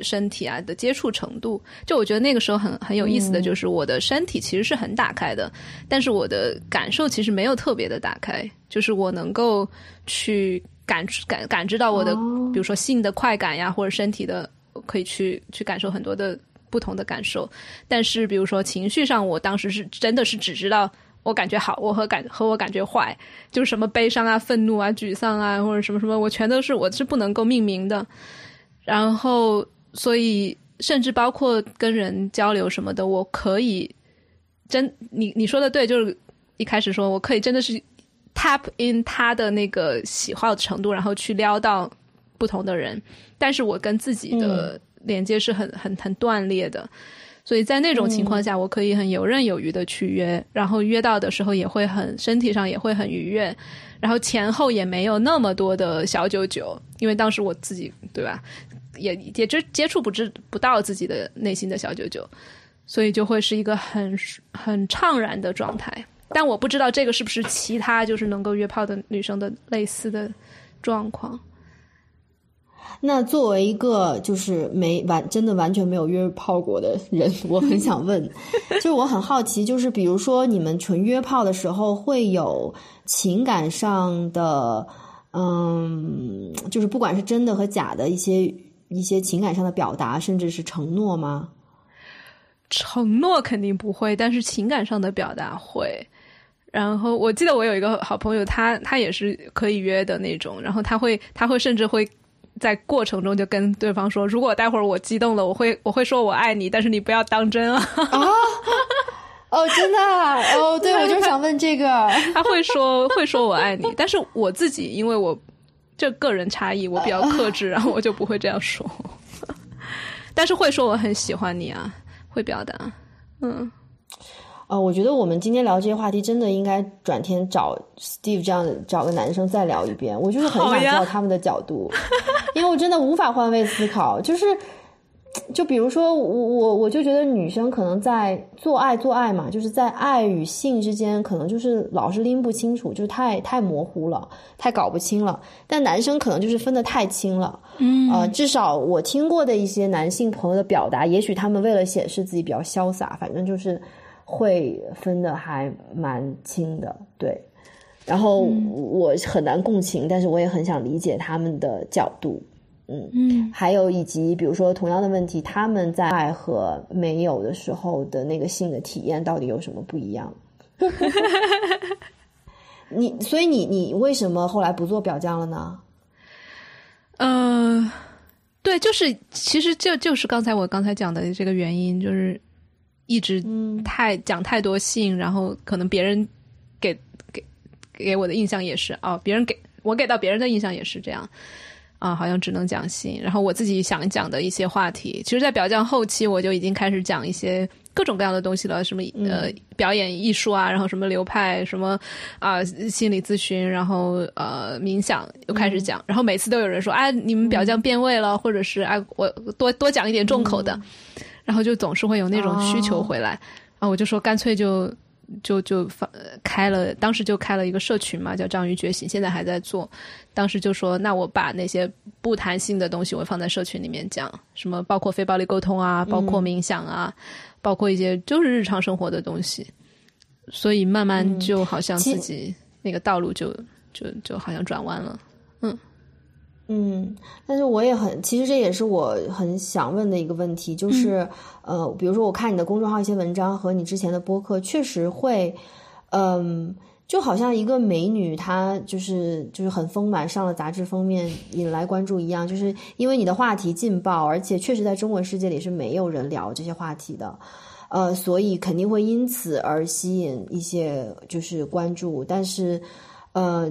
身体啊的接触程度。就我觉得那个时候很很有意思的就是，我的身体其实是很打开的，但是我的感受其实没有特别的打开。就是我能够去感感感知到我的，比如说性的快感呀，或者身体的可以去去感受很多的不同的感受。但是比如说情绪上，我当时是真的是只知道。我感觉好，我和感和我感觉坏，就是什么悲伤啊、愤怒啊、沮丧啊，或者什么什么，我全都是我是不能够命名的。然后，所以甚至包括跟人交流什么的，我可以真你你说的对，就是一开始说我可以真的是 tap in 他的那个喜好程度，然后去撩到不同的人，但是我跟自己的连接是很很很断裂的。所以在那种情况下，我可以很游刃有余的去约，然后约到的时候也会很身体上也会很愉悦，然后前后也没有那么多的小九九，因为当时我自己对吧，也也接接触不知不到自己的内心的小九九，所以就会是一个很很怅然的状态。但我不知道这个是不是其他就是能够约炮的女生的类似的状况。那作为一个就是没完真的完全没有约炮过的人，我很想问，就是我很好奇，就是比如说你们纯约炮的时候会有情感上的，嗯，就是不管是真的和假的一些一些情感上的表达，甚至是承诺吗？承诺肯定不会，但是情感上的表达会。然后我记得我有一个好朋友，他他也是可以约的那种，然后他会他会甚至会。在过程中就跟对方说，如果待会儿我激动了，我会我会说我爱你，但是你不要当真啊！啊，哦，真的哦，对，我就想问这个，他会说会说我爱你，但是我自己因为我这个人差异，我比较克制，然后我就不会这样说，但是会说我很喜欢你啊，会表达，嗯。呃，我觉得我们今天聊这些话题，真的应该转天找 Steve 这样的找个男生再聊一遍。我就是很想知道他们的角度，因为我真的无法换位思考。就是，就比如说我我我就觉得女生可能在做爱做爱嘛，就是在爱与性之间，可能就是老是拎不清楚，就是太太模糊了，太搞不清了。但男生可能就是分得太清了。嗯，呃，至少我听过的一些男性朋友的表达，也许他们为了显示自己比较潇洒，反正就是。会分的还蛮清的，对。然后我很难共情，但是我也很想理解他们的角度。嗯嗯，还有以及比如说同样的问题，他们在爱和没有的时候的那个性的体验到底有什么不一样？你所以你你为什么后来不做表匠了呢？嗯，对，就是其实就就是刚才我刚才讲的这个原因，就是一直太讲太多性，然后可能别人给给给我的印象也是哦，别人给我给到别人的印象也是这样。啊，好像只能讲性，然后我自己想讲的一些话题，其实，在表匠后期我就已经开始讲一些各种各样的东西了，什么呃表演艺术啊，然后什么流派，什么啊心理咨询，然后呃冥想又开始讲，然后每次都有人说，哎，你们表匠变味了，或者是哎我多多讲一点重口的，然后就总是会有那种需求回来，然后我就说干脆就。就就放开了，当时就开了一个社群嘛，叫“章鱼觉醒”，现在还在做。当时就说，那我把那些不谈性的东西，我放在社群里面讲，什么包括非暴力沟通啊，包括冥想啊，包括一些就是日常生活的东西。所以慢慢就好像自己那个道路就就就好像转弯了，嗯。嗯，但是我也很，其实这也是我很想问的一个问题，就是，呃，比如说我看你的公众号一些文章和你之前的播客，确实会，嗯，就好像一个美女她就是就是很丰满，上了杂志封面引来关注一样，就是因为你的话题劲爆，而且确实在中文世界里是没有人聊这些话题的，呃，所以肯定会因此而吸引一些就是关注，但是，呃。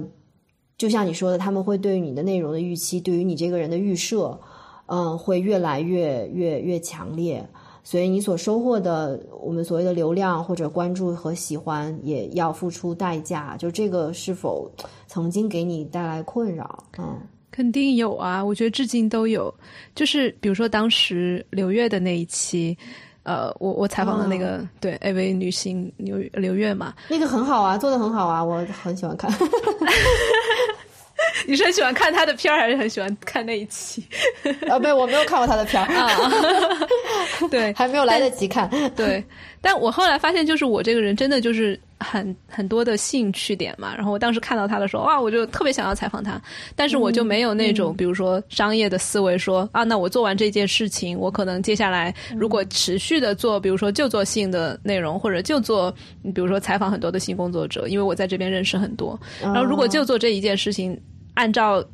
就像你说的，他们会对于你的内容的预期，对于你这个人的预设，嗯，会越来越越越强烈。所以你所收获的我们所谓的流量或者关注和喜欢，也要付出代价。就这个是否曾经给你带来困扰？嗯，肯定有啊，我觉得至今都有。就是比如说当时刘月的那一期，呃，我我采访的那个对 AV 女星刘刘月嘛，那个很好啊，做的很好啊，我很喜欢看。你是很喜欢看他的片儿，还是很喜欢看那一期？啊，没有，我没有看过他的片儿啊。对，还没有来得及看。对，但我后来发现，就是我这个人真的就是很很多的兴趣点嘛。然后我当时看到他的时候，哇，我就特别想要采访他。但是我就没有那种，比如说商业的思维，说啊，那我做完这件事情，我可能接下来如果持续的做，比如说就做性的内容，或者就做，比如说采访很多的性工作者，因为我在这边认识很多。然后如果就做这一件事情。按照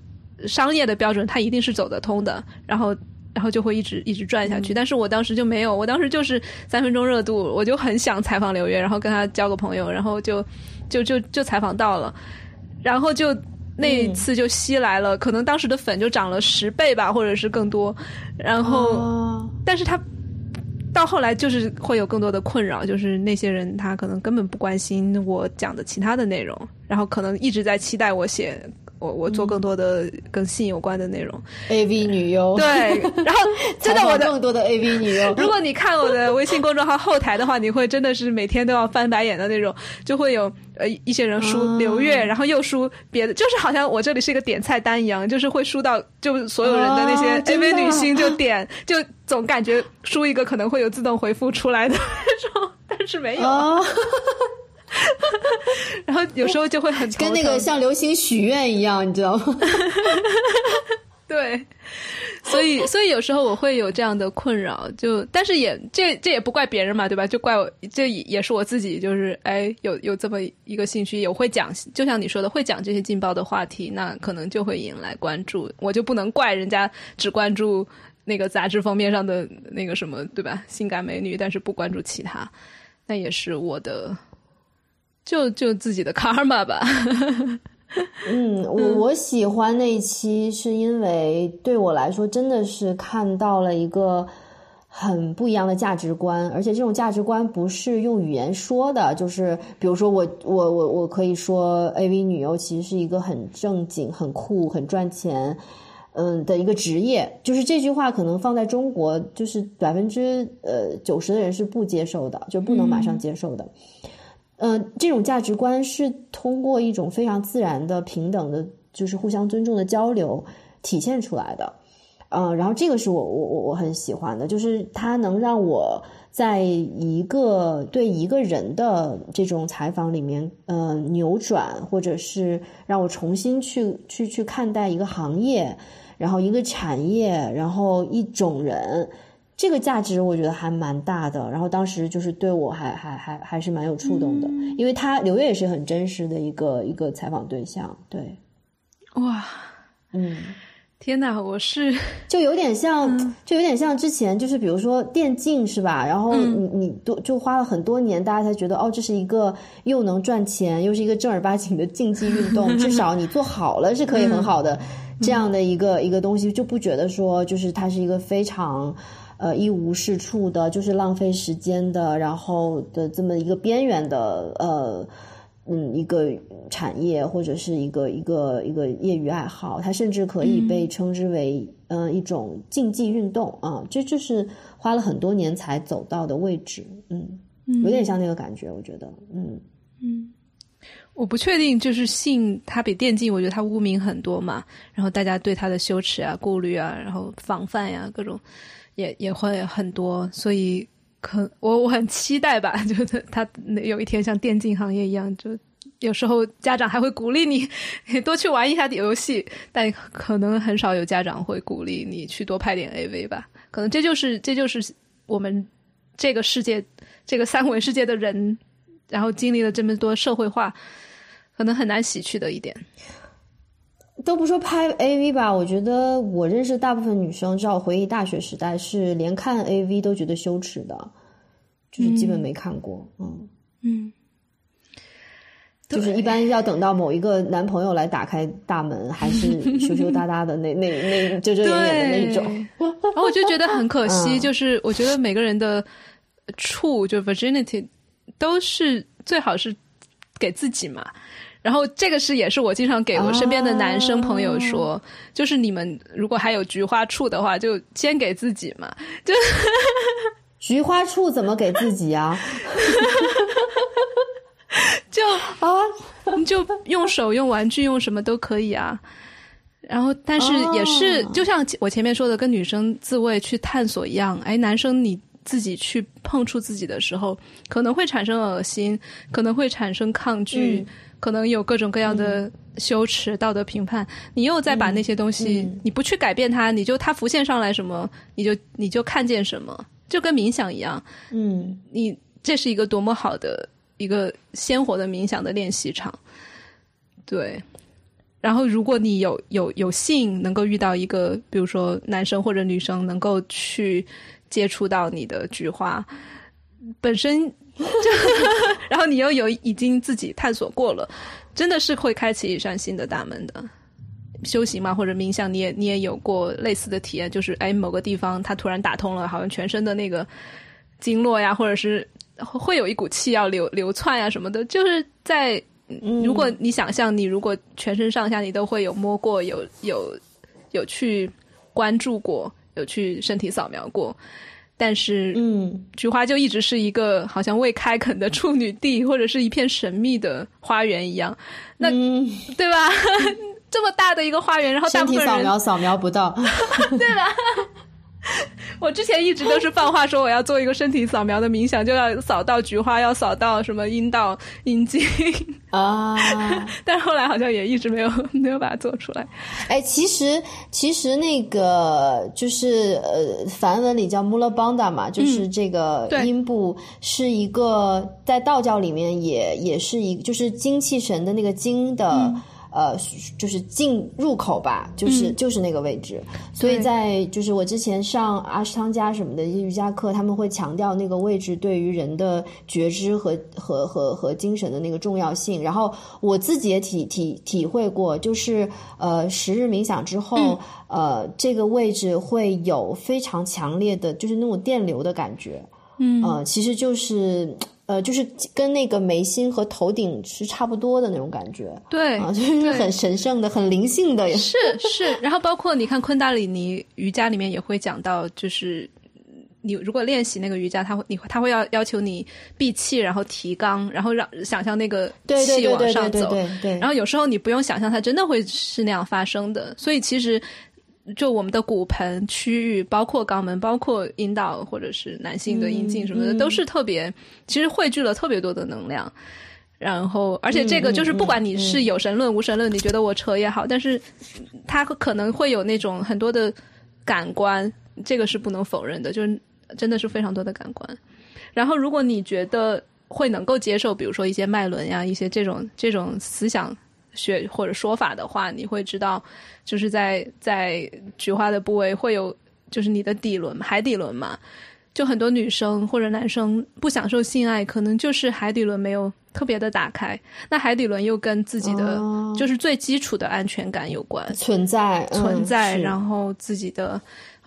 商业的标准，它一定是走得通的，然后，然后就会一直一直转下去。但是我当时就没有，我当时就是三分钟热度，我就很想采访刘烨，然后跟他交个朋友，然后就就就就采访到了，然后就那一次就吸来了，可能当时的粉就涨了十倍吧，或者是更多。然后，但是他到后来就是会有更多的困扰，就是那些人他可能根本不关心我讲的其他的内容，然后可能一直在期待我写。我我做更多的跟性有关的内容，A V 女优。对，然后 真的我的更多的 A V 女优。如果你看我的微信公众号后台的话，你会真的是每天都要翻白眼的那种，就会有呃一些人输刘月，然后又输别的，就是好像我这里是一个点菜单一样，就是会输到就所有人的那些 A V 女星就 点，就总感觉输一个可能会有自动回复出来的那种，但是没有。然后有时候就会很跟那个像流星许愿一样，你知道吗？对，所以所以有时候我会有这样的困扰，就但是也这这也不怪别人嘛，对吧？就怪我，这也是我自己，就是哎，有有这么一个兴趣，也会讲，就像你说的，会讲这些劲爆的话题，那可能就会引来关注。我就不能怪人家只关注那个杂志封面上的那个什么，对吧？性感美女，但是不关注其他，那也是我的。就就自己的 karma 吧。嗯，我我喜欢那一期，是因为对我来说真的是看到了一个很不一样的价值观，而且这种价值观不是用语言说的，就是比如说我我我我可以说 AV 女优其实是一个很正经、很酷、很赚钱，嗯的一个职业，就是这句话可能放在中国，就是百分之呃九十的人是不接受的，就不能马上接受的。嗯，嗯这种价值观是通过一种非常自然的、平等的，就是互相尊重的交流体现出来的。嗯，然后这个是我我我我很喜欢的，就是它能让我在一个对一个人的这种采访里面，呃，扭转，或者是让我重新去去去看待一个行业，然后一个产业，然后一种人，这个价值我觉得还蛮大的。然后当时就是对我还还还还是蛮有触动的，因为他刘烨也是很真实的一个一个采访对象，对，哇，嗯。天哪，我是就有点像，就有点像之前，就是比如说电竞是吧？然后你你多就花了很多年，大家才觉得哦，这是一个又能赚钱，又是一个正儿八经的竞技运动，至少你做好了是可以很好的这样的一个一个东西，就不觉得说就是它是一个非常呃一无是处的，就是浪费时间的，然后的这么一个边缘的呃。嗯，一个产业或者是一个一个一个业余爱好，它甚至可以被称之为嗯一种竞技运动啊，这就是花了很多年才走到的位置，嗯，有点像那个感觉，我觉得，嗯。嗯，我不确定，就是性它比电竞，我觉得它污名很多嘛，然后大家对它的羞耻啊、顾虑啊，然后防范呀，各种也也会很多，所以。可我我很期待吧，就是他有一天像电竞行业一样，就有时候家长还会鼓励你 多去玩一下游戏，但可能很少有家长会鼓励你去多拍点 AV 吧。可能这就是这就是我们这个世界这个三维世界的人，然后经历了这么多社会化，可能很难洗去的一点。都不说拍 AV 吧，我觉得我认识大部分女生，至少回忆大学时代是连看 AV 都觉得羞耻的，就是基本没看过。嗯嗯，就是一般要等到某一个男朋友来打开大门，还是羞羞答答的那 那那遮遮掩掩的那种。然后我就觉得很可惜，就是我觉得每个人的处就 virginity 都是最好是给自己嘛。然后这个是也是我经常给我身边的男生朋友说，就是你们如果还有菊花处的话，就先给自己嘛。就 菊花处怎么给自己啊？就啊，你就用手、用玩具、用什么都可以啊。然后，但是也是就像我前面说的，跟女生自慰去探索一样。哎，男生你自己去碰触自己的时候，可能会产生恶心，可能会产生抗拒。可能有各种各样的羞耻、道德评判，你又再把那些东西，你不去改变它，你就它浮现上来什么，你就你就看见什么，就跟冥想一样。嗯，你这是一个多么好的一个鲜活的冥想的练习场。对，然后如果你有有有幸能够遇到一个，比如说男生或者女生，能够去接触到你的菊花，本身。就，然后你又有已经自己探索过了，真的是会开启一扇新的大门的。修行嘛，或者冥想，你也你也有过类似的体验，就是哎，某个地方它突然打通了，好像全身的那个经络呀，或者是会有一股气要流流窜呀什么的。就是在如果你想象，你如果全身上下你都会有摸过，有有有去关注过，有去身体扫描过。但是，嗯，菊花就一直是一个好像未开垦的处女地，或者是一片神秘的花园一样，那对吧？这么大的一个花园，然后身体扫描扫描不到，对吧？我之前一直都是放话说我要做一个身体扫描的冥想，就要扫到菊花，要扫到什么阴道、阴茎 啊。但是后来好像也一直没有没有把它做出来。哎，其实其实那个就是呃，梵文里叫 mula bandha 嘛，就是这个阴部是一个在道教里面也也是一就是精气神的那个精的。呃，就是进入口吧，就是就是那个位置，所以在就是我之前上阿斯汤加什么的一些瑜伽课，他们会强调那个位置对于人的觉知和和和和精神的那个重要性。然后我自己也体体体会过，就是呃十日冥想之后，呃这个位置会有非常强烈的，就是那种电流的感觉，嗯，呃其实就是。呃，就是跟那个眉心和头顶是差不多的那种感觉，对，啊，就是很神圣的、很灵性的，是是。然后包括你看昆达里尼瑜伽里面也会讲到，就是你如果练习那个瑜伽，他会你他会要要求你闭气，然后提肛，然后让想象那个气往上走，对对。然后有时候你不用想象，它真的会是那样发生的。所以其实。就我们的骨盆区域，包括肛门，包括阴道，或者是男性的阴茎什么的，都是特别，其实汇聚了特别多的能量。然后，而且这个就是不管你是有神论、无神论，你觉得我扯也好，但是它可能会有那种很多的感官，这个是不能否认的，就是真的是非常多的感官。然后，如果你觉得会能够接受，比如说一些脉轮呀，一些这种这种思想学或者说法的话，你会知道，就是在在菊花的部位会有，就是你的底轮、海底轮嘛。就很多女生或者男生不享受性爱，可能就是海底轮没有。特别的打开，那海底轮又跟自己的就是最基础的安全感有关，存在存在，然后自己的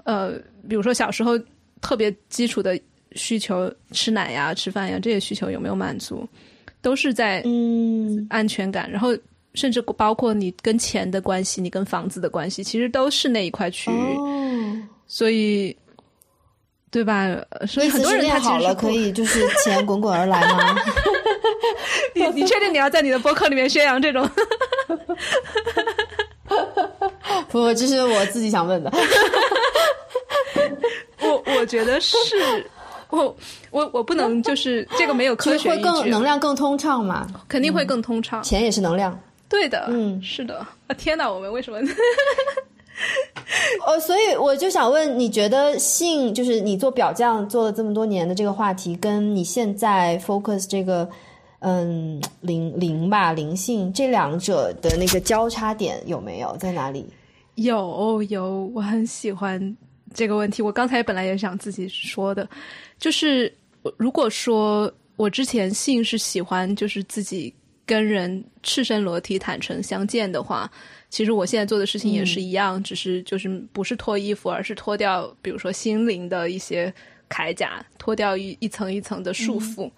呃，比如说小时候特别基础的需求，吃奶呀、吃饭呀这些需求有没有满足，都是在嗯安全感，然后甚至包括你跟钱的关系，你跟房子的关系，其实都是那一块区域，哦所以。对吧？所以很多人他好了可以就是钱滚滚而来吗？你你确定你要在你的博客里面宣扬这种？不，这是我自己想问的。我我觉得是，我我我不能就是这个没有科学会更能量更通畅嘛？肯定会更通畅。钱也是能量，对的，嗯，是的。啊天哪，我们为什么？哦，所以我就想问，你觉得性就是你做表匠做了这么多年的这个话题，跟你现在 focus 这个嗯灵灵吧灵性这两者的那个交叉点有没有在哪里？有有，我很喜欢这个问题。我刚才本来也想自己说的，就是如果说我之前性是喜欢，就是自己跟人赤身裸体坦诚相见的话。其实我现在做的事情也是一样，只是就是不是脱衣服，而是脱掉，比如说心灵的一些铠甲，脱掉一一层一层的束缚，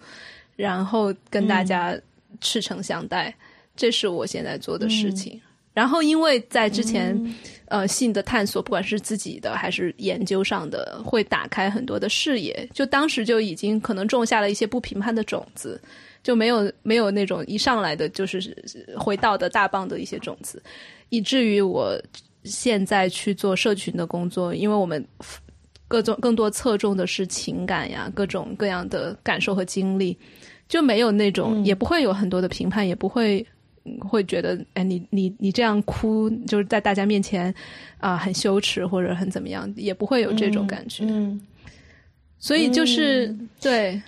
然后跟大家赤诚相待，这是我现在做的事情。然后因为在之前，呃，性的探索，不管是自己的还是研究上的，会打开很多的视野，就当时就已经可能种下了一些不评判的种子。就没有没有那种一上来的就是回到的大棒的一些种子，以至于我现在去做社群的工作，因为我们各种更多侧重的是情感呀，各种各样的感受和经历，就没有那种也不会有很多的评判，也不会会觉得哎你你你这样哭就是在大家面前啊很羞耻或者很怎么样，也不会有这种感觉。嗯，所以就是对，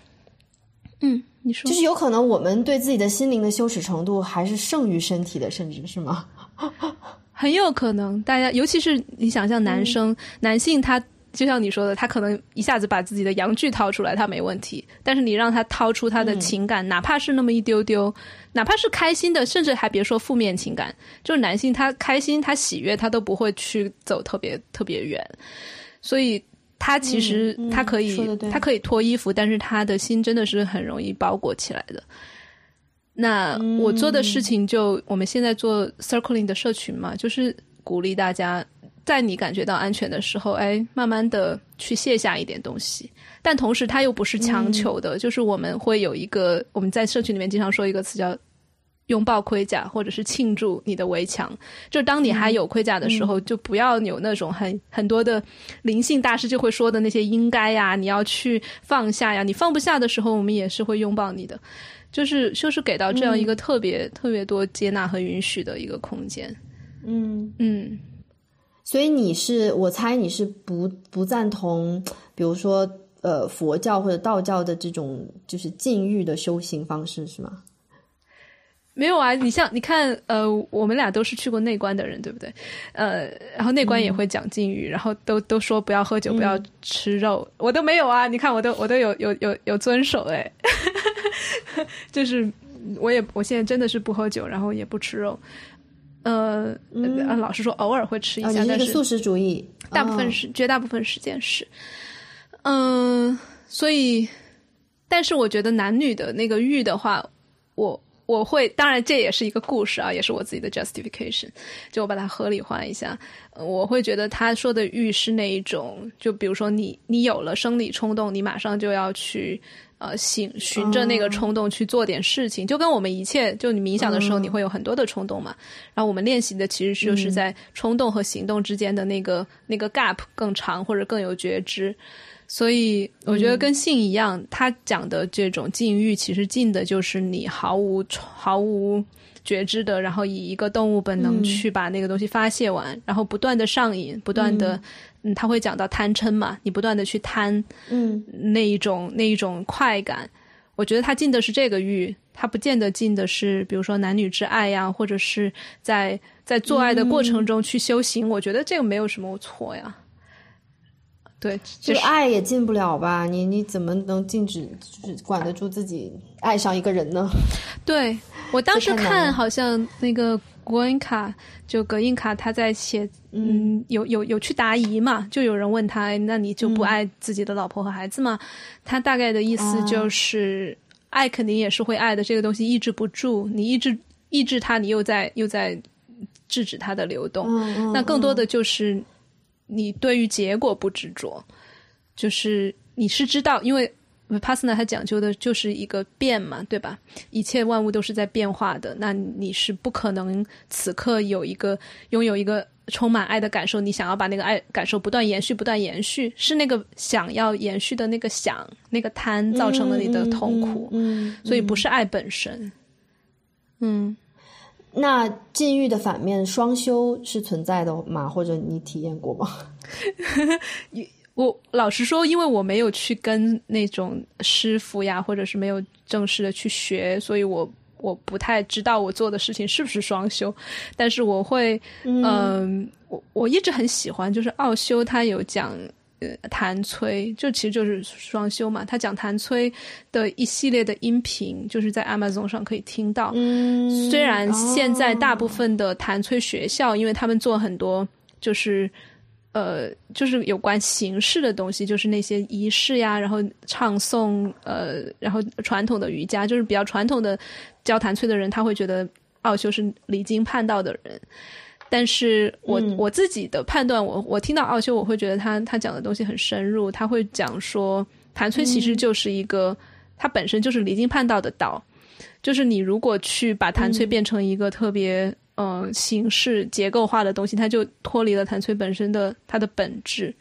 嗯。就是有可能我们对自己的心灵的羞耻程度还是胜于身体的，甚至是吗？很有可能，大家尤其是你想象男生、男性，他就像你说的，他可能一下子把自己的阳具掏出来，他没问题。但是你让他掏出他的情感，哪怕是那么一丢丢，哪怕是开心的，甚至还别说负面情感，就是男性他开心、他喜悦，他都不会去走特别特别远，所以。他其实他可以，他可以脱衣服，但是他的心真的是很容易包裹起来的。那我做的事情就我们现在做 circling 的社群嘛，就是鼓励大家在你感觉到安全的时候，哎，慢慢的去卸下一点东西。但同时，他又不是强求的，就是我们会有一个我们在社群里面经常说一个词叫。拥抱盔甲，或者是庆祝你的围墙。就当你还有盔甲的时候，就不要有那种很很多的灵性大师就会说的那些应该呀，你要去放下呀。你放不下的时候，我们也是会拥抱你的。就是就是给到这样一个特别特别多接纳和允许的一个空间。嗯嗯。所以你是，我猜你是不不赞同，比如说呃佛教或者道教的这种就是禁欲的修行方式，是吗？没有啊，你像你看，呃，我们俩都是去过内关的人，对不对？呃，然后内关也会讲禁语，然后都都说不要喝酒，不要吃肉，我都没有啊。你看，我都我都有有有有遵守哎，就是我也我现在真的是不喝酒，然后也不吃肉。呃，老实说，偶尔会吃一下，但是素食主义，大部分是绝大部分时间是，嗯，所以，但是我觉得男女的那个欲的话，我。我会，当然这也是一个故事啊，也是我自己的 justification，就我把它合理化一下。我会觉得他说的欲是那一种，就比如说你你有了生理冲动，你马上就要去呃，醒循着那个冲动去做点事情，就跟我们一切，就你冥想的时候，你会有很多的冲动嘛。然后我们练习的其实就是在冲动和行动之间的那个那个 gap 更长或者更有觉知。所以我觉得跟性一样，他讲的这种禁欲，其实禁的就是你毫无毫无觉知的，然后以一个动物本能去把那个东西发泄完，然后不断的上瘾，不断的。嗯，他会讲到贪嗔嘛，你不断的去贪，嗯，那一种那一种快感，我觉得他进的是这个欲，他不见得进的是，比如说男女之爱呀，或者是在在做爱的过程中去修行，我觉得这个没有什么错呀。对，就是爱也禁不了吧？你你怎么能禁止，就是管得住自己爱上一个人呢？对我当时看好像那个。国恩卡就葛印卡，他在写，嗯，有有有去答疑嘛？就有人问他，那你就不爱自己的老婆和孩子吗？他大概的意思就是，爱肯定也是会爱的，这个东西抑制不住，你抑制抑制它，你又在又在制止它的流动。那更多的就是你对于结果不执着，就是你是知道，因为。帕斯纳他讲究的就是一个变嘛，对吧？一切万物都是在变化的，那你是不可能此刻有一个拥有一个充满爱的感受，你想要把那个爱感受不断延续、不断延续，是那个想要延续的那个想、那个贪造成了你的痛苦，嗯，所以不是爱本身。嗯，那禁欲的反面双修是存在的吗？或者你体验过吗？我老实说，因为我没有去跟那种师傅呀，或者是没有正式的去学，所以我我不太知道我做的事情是不是双修。但是我会，嗯，我我一直很喜欢，就是奥修他有讲呃弹催，就其实就是双修嘛。他讲弹催的一系列的音频，就是在 Amazon 上可以听到。嗯，虽然现在大部分的弹催学校，因为他们做很多就是。呃，就是有关形式的东西，就是那些仪式呀，然后唱诵，呃，然后传统的瑜伽，就是比较传统的教弹催的人，他会觉得奥修是离经叛道的人。但是我我自己的判断，我我听到奥修，我会觉得他他讲的东西很深入，他会讲说弹催其实就是一个，它本身就是离经叛道的道，就是你如果去把弹催变成一个特别。嗯，形式结构化的东西，它就脱离了谭崔本身的它的本质，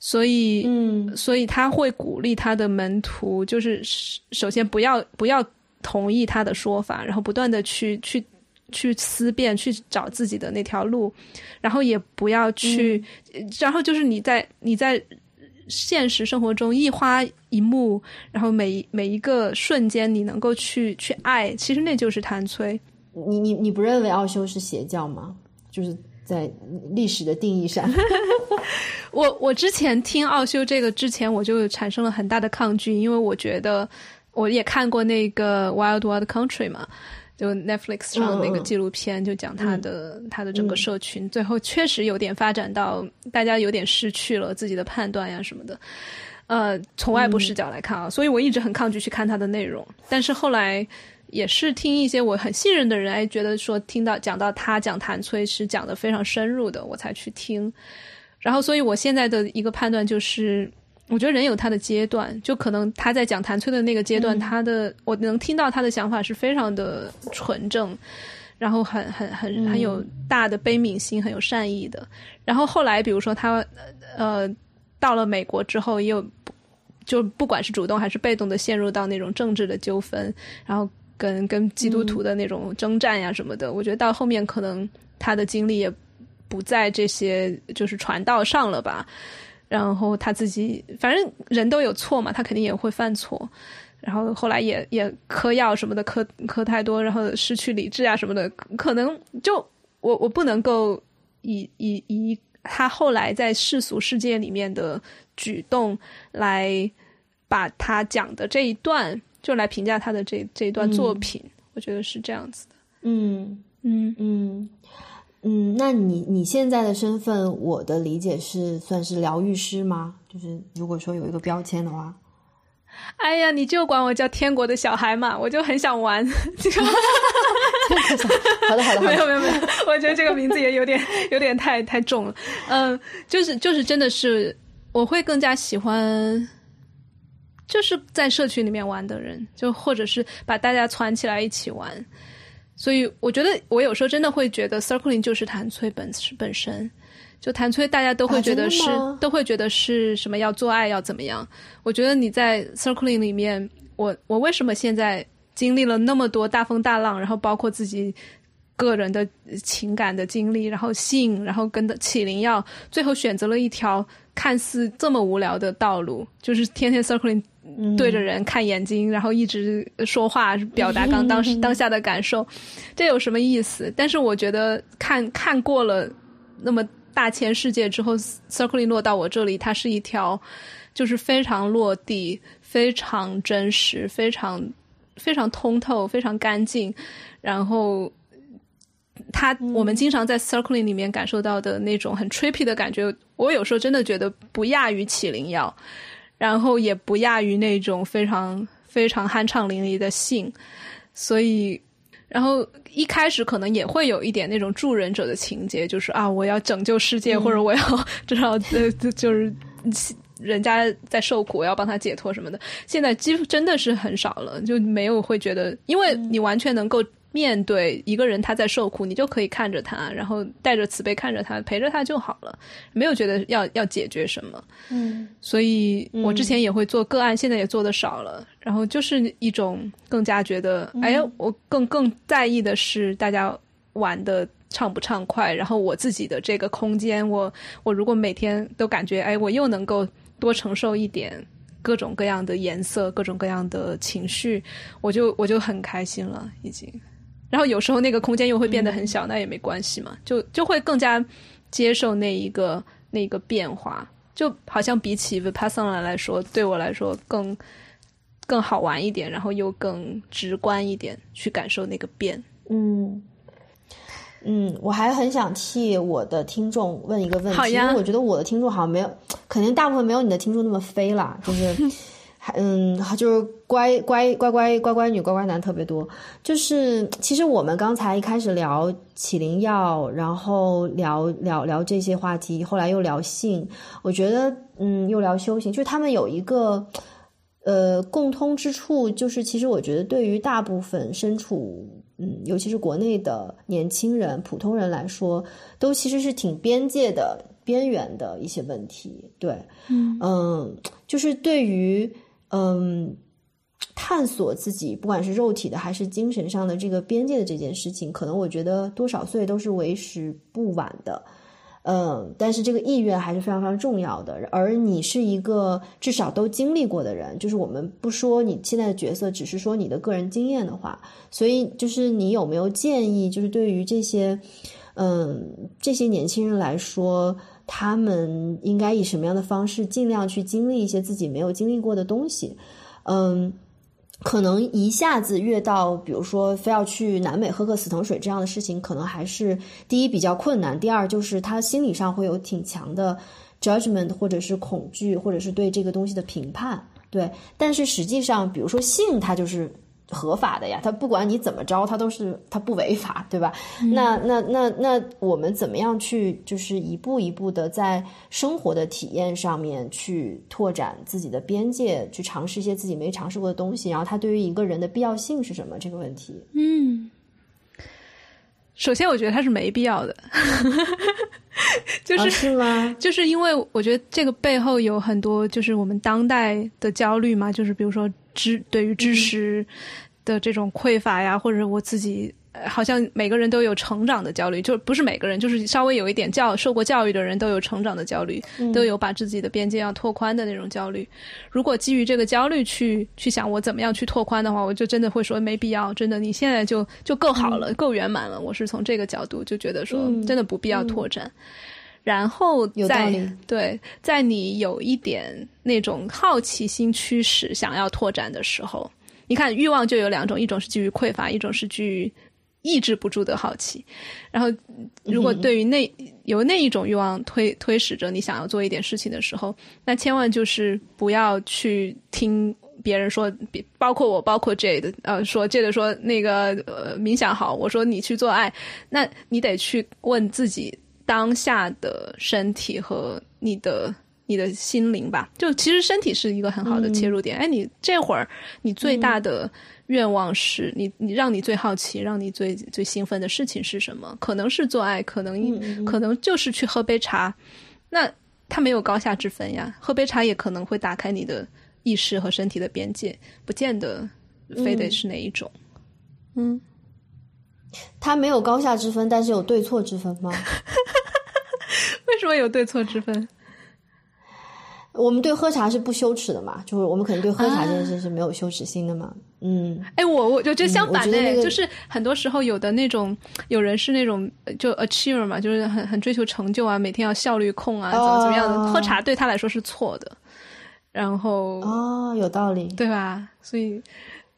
所以，嗯，所以他会鼓励他的门徒，就是首先不要不要同意他的说法，然后不断的去去去思辨，去找自己的那条路，然后也不要去，然后就是你在你在现实生活中一花一木，然后每每一个瞬间你能够去去爱，其实那就是谭崔。你你你不认为奥修是邪教吗？就是在历史的定义上，我我之前听奥修这个之前，我就产生了很大的抗拒，因为我觉得我也看过那个《Wild Wild Country》嘛，就 Netflix 上那个纪录片，就讲他的他的整个社群，最后确实有点发展到大家有点失去了自己的判断呀什么的。呃，从外部视角来看啊，所以我一直很抗拒去看他的内容，但是后来。也是听一些我很信任的人，哎，觉得说听到讲到他讲谭崔是讲的非常深入的，我才去听。然后，所以我现在的一个判断就是，我觉得人有他的阶段，就可能他在讲谭崔的那个阶段，他的我能听到他的想法是非常的纯正，然后很很很很有大的悲悯心，很有善意的。然后后来，比如说他呃到了美国之后，也有就不管是主动还是被动的陷入到那种政治的纠纷，然后。跟跟基督徒的那种征战呀什么的，我觉得到后面可能他的经历也不在这些就是传道上了吧。然后他自己，反正人都有错嘛，他肯定也会犯错。然后后来也也嗑药什么的，嗑嗑太多，然后失去理智啊什么的，可能就我我不能够以以以他后来在世俗世界里面的举动来把他讲的这一段。就来评价他的这这一段作品，我觉得是这样子的。嗯嗯嗯嗯，那你你现在的身份，我的理解是算是疗愈师吗？就是如果说有一个标签的话，哎呀，你就管我叫天国的小孩嘛，我就很想玩。好的好的，没有没有没有，我觉得这个名字也有点有点太太重了。嗯，就是就是真的是，我会更加喜欢。就是在社区里面玩的人，就或者是把大家攒起来一起玩。所以我觉得，我有时候真的会觉得，circling 就是弹催本本身。就弹催，大家都会觉得是，都会觉得是什么要做爱要怎么样？我觉得你在 circling 里面，我我为什么现在经历了那么多大风大浪，然后包括自己个人的情感的经历，然后性，然后跟的起灵药，最后选择了一条看似这么无聊的道路，就是天天 circling 对着人看眼睛，然后一直说话表达刚当时当下的感受，这有什么意思？但是我觉得看看过了那么。大千世界之后，circling 落到我这里，它是一条，就是非常落地、非常真实、非常非常通透、非常干净。然后，它我们经常在 circling 里面感受到的那种很 trippy 的感觉，我有时候真的觉得不亚于起灵药，然后也不亚于那种非常非常酣畅淋漓的性，所以。然后一开始可能也会有一点那种助人者的情节，就是啊，我要拯救世界，或者我要至少呃，就是人家在受苦，我要帮他解脱什么的。现在几乎真的是很少了，就没有会觉得，因为你完全能够。面对一个人他在受苦，你就可以看着他，然后带着慈悲看着他，陪着他就好了，没有觉得要要解决什么。嗯，所以我之前也会做个案，现在也做的少了。然后就是一种更加觉得，哎，我更更在意的是大家玩的畅不畅快，然后我自己的这个空间，我我如果每天都感觉，哎，我又能够多承受一点各种各样的颜色，各种各样的情绪，我就我就很开心了，已经。然后有时候那个空间又会变得很小，那也没关系嘛，就就会更加接受那一个那个变化，就好像比起 Vipassana 来说，对我来说更更好玩一点，然后又更直观一点，去感受那个变。嗯嗯，我还很想替我的听众问一个问题，因为我觉得我的听众好像没有，肯定大部分没有你的听众那么飞啦，就是。嗯，就是乖乖乖乖乖乖女乖乖男特别多。就是其实我们刚才一开始聊起灵药，然后聊聊聊这些话题，后来又聊性，我觉得嗯，又聊修行，就是他们有一个呃共通之处，就是其实我觉得对于大部分身处嗯，尤其是国内的年轻人、普通人来说，都其实是挺边界的、边缘的一些问题。对，嗯嗯，就是对于。嗯，探索自己，不管是肉体的还是精神上的这个边界的这件事情，可能我觉得多少岁都是为时不晚的。嗯，但是这个意愿还是非常非常重要的。而你是一个至少都经历过的人，就是我们不说你现在的角色，只是说你的个人经验的话，所以就是你有没有建议，就是对于这些嗯这些年轻人来说。他们应该以什么样的方式尽量去经历一些自己没有经历过的东西？嗯，可能一下子越到，比如说非要去南美喝个死藤水这样的事情，可能还是第一比较困难，第二就是他心理上会有挺强的 judgment，或者是恐惧，或者是对这个东西的评判。对，但是实际上，比如说性，它就是。合法的呀，他不管你怎么着，他都是他不违法，对吧？那那那那我们怎么样去，就是一步一步的在生活的体验上面去拓展自己的边界，去尝试一些自己没尝试过的东西。然后，它对于一个人的必要性是什么？这个问题，嗯，首先我觉得它是没必要的，就是是吗？就是因为我觉得这个背后有很多，就是我们当代的焦虑嘛，就是比如说知对于知识。的这种匮乏呀，或者我自己，好像每个人都有成长的焦虑，就不是每个人，就是稍微有一点教受过教育的人都有成长的焦虑，都有把自己的边界要拓宽的那种焦虑。如果基于这个焦虑去去想我怎么样去拓宽的话，我就真的会说没必要。真的，你现在就就够好了，够圆满了。我是从这个角度就觉得说，真的不必要拓展。然后在对，在你有一点那种好奇心驱使想要拓展的时候。你看，欲望就有两种，一种是基于匮乏，一种是基于抑制不住的好奇。然后，如果对于那由那一种欲望推推使着你想要做一点事情的时候，那千万就是不要去听别人说，包括我，包括 Jade，呃，说 Jade 说那个呃冥想好，我说你去做爱，那你得去问自己当下的身体和你的你的心灵吧。就其实身体是一个很好的切入点。哎，你这会儿你最大的愿望是你你让你最好奇、让你最最兴奋的事情是什么？可能是做爱，可能可能就是去喝杯茶。那它没有高下之分呀，喝杯茶也可能会打开你的意识和身体的边界，不见得非得是哪一种。嗯。它没有高下之分，但是有对错之分吗？为什么有对错之分？我们对喝茶是不羞耻的嘛？就是我们可能对喝茶这件事是没有羞耻心的嘛？嗯，哎，我我就觉得相反的，就是很多时候有的那种有人是那种就 achiever 嘛，就是很很追求成就啊，每天要效率控啊，怎么怎么样的，喝茶对他来说是错的。然后哦，有道理，对吧？所以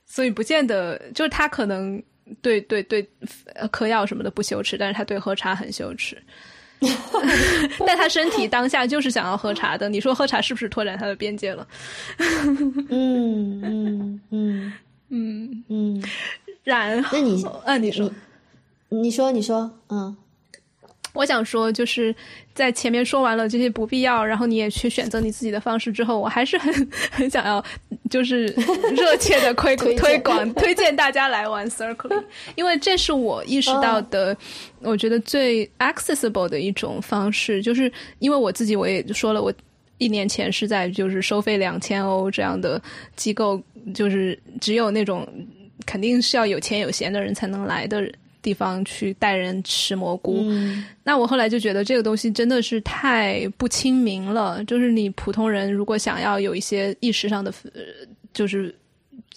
所以不见得就是他可能。对对对，嗑药什么的不羞耻，但是他对喝茶很羞耻。但他身体当下就是想要喝茶的，你说喝茶是不是拓展他的边界了？嗯嗯嗯嗯嗯。然后，那你嗯，你说，你说，你说，嗯。我想说，就是在前面说完了这些不必要，然后你也去选择你自己的方式之后，我还是很很想要，就是 热切的推推广推荐大家来玩 Circling，因为这是我意识到的，我觉得最 accessible 的一种方式，就是因为我自己我也说了，我一年前是在就是收费两千欧这样的机构，就是只有那种肯定是要有钱有闲的人才能来的。地方去带人吃蘑菇，那我后来就觉得这个东西真的是太不亲民了。就是你普通人如果想要有一些意识上的，就是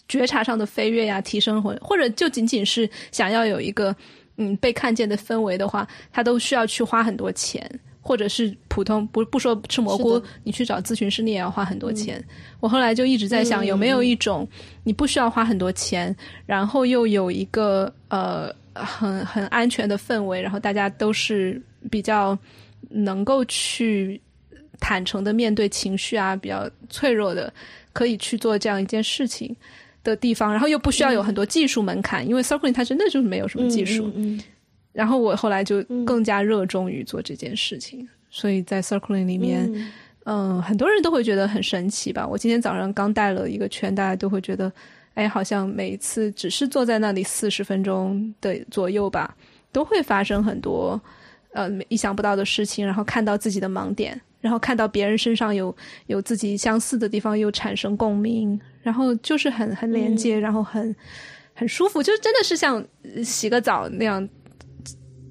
觉察上的飞跃呀，提升或或者就仅仅是想要有一个嗯被看见的氛围的话，他都需要去花很多钱，或者是普通不不说吃蘑菇，你去找咨询师你也要花很多钱。我后来就一直在想，有没有一种你不需要花很多钱，然后又有一个呃。很很安全的氛围，然后大家都是比较能够去坦诚的面对情绪啊，比较脆弱的，可以去做这样一件事情的地方，然后又不需要有很多技术门槛，因为 Circling 它真的就是没有什么技术。然后我后来就更加热衷于做这件事情，所以在 Circling 里面，嗯，很多人都会觉得很神奇吧。我今天早上刚带了一个圈，大家都会觉得。哎，好像每一次只是坐在那里四十分钟的左右吧，都会发生很多呃意想不到的事情，然后看到自己的盲点，然后看到别人身上有有自己相似的地方，又产生共鸣，然后就是很很连接，然后很很舒服，就真的是像洗个澡那样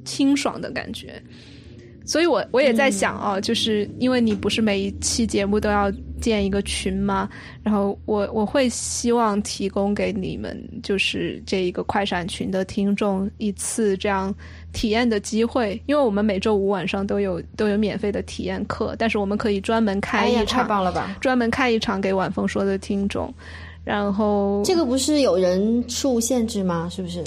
清爽的感觉。所以我我也在想哦，就是因为你不是每一期节目都要。建一个群吗？然后我我会希望提供给你们，就是这一个快闪群的听众一次这样体验的机会，因为我们每周五晚上都有都有免费的体验课，但是我们可以专门开一场，太棒了吧！专门开一场给晚风说的听众，然后这个不是有人数限制吗？是不是？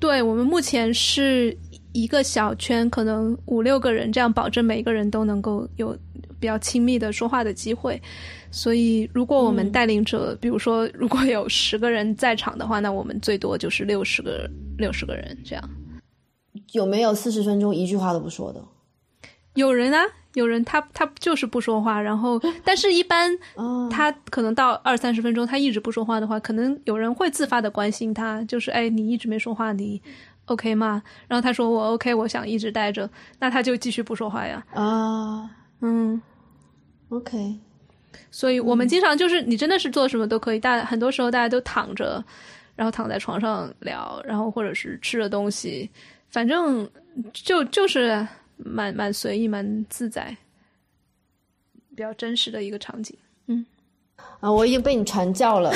对我们目前是一个小圈，可能五六个人，这样保证每一个人都能够有。比较亲密的说话的机会，所以如果我们带领者，比如说如果有十个人在场的话，那我们最多就是六十个六十个人这样。有没有四十分钟一句话都不说的？有人啊，有人他他就是不说话，然后但是一般 他可能到二三十分钟他一直不说话的话，可能有人会自发的关心他，就是哎你一直没说话，你 OK 吗？然后他说我 OK，我想一直待着，那他就继续不说话呀。啊，嗯。OK，所以我们经常就是你真的是做什么都可以，大很多时候大家都躺着，然后躺在床上聊，然后或者是吃着东西，反正就就是蛮蛮随意、蛮自在，比较真实的一个场景。嗯，啊，我已经被你传教了。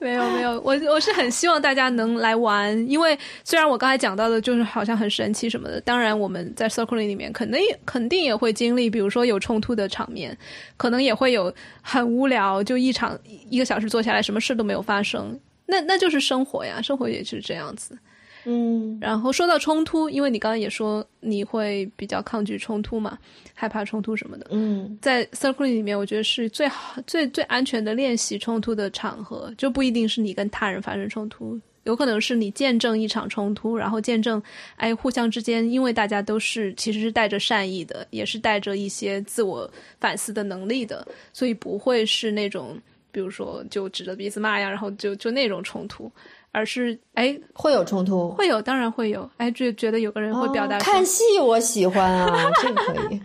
没有没有，我我是很希望大家能来玩，因为虽然我刚才讲到的就是好像很神奇什么的，当然我们在 Circle 里面肯定肯定也会经历，比如说有冲突的场面，可能也会有很无聊，就一场一个小时坐下来什么事都没有发生，那那就是生活呀，生活也就是这样子。嗯，然后说到冲突，因为你刚刚也说你会比较抗拒冲突嘛，害怕冲突什么的。嗯，在 Circle 里面，我觉得是最好、最最安全的练习冲突的场合，就不一定是你跟他人发生冲突，有可能是你见证一场冲突，然后见证，哎，互相之间，因为大家都是其实是带着善意的，也是带着一些自我反思的能力的，所以不会是那种，比如说就指着鼻子骂呀，然后就就那种冲突，而是哎会有冲突，会有，当然会有，哎，就觉得有个人会表达看戏，我喜欢啊，这个可以，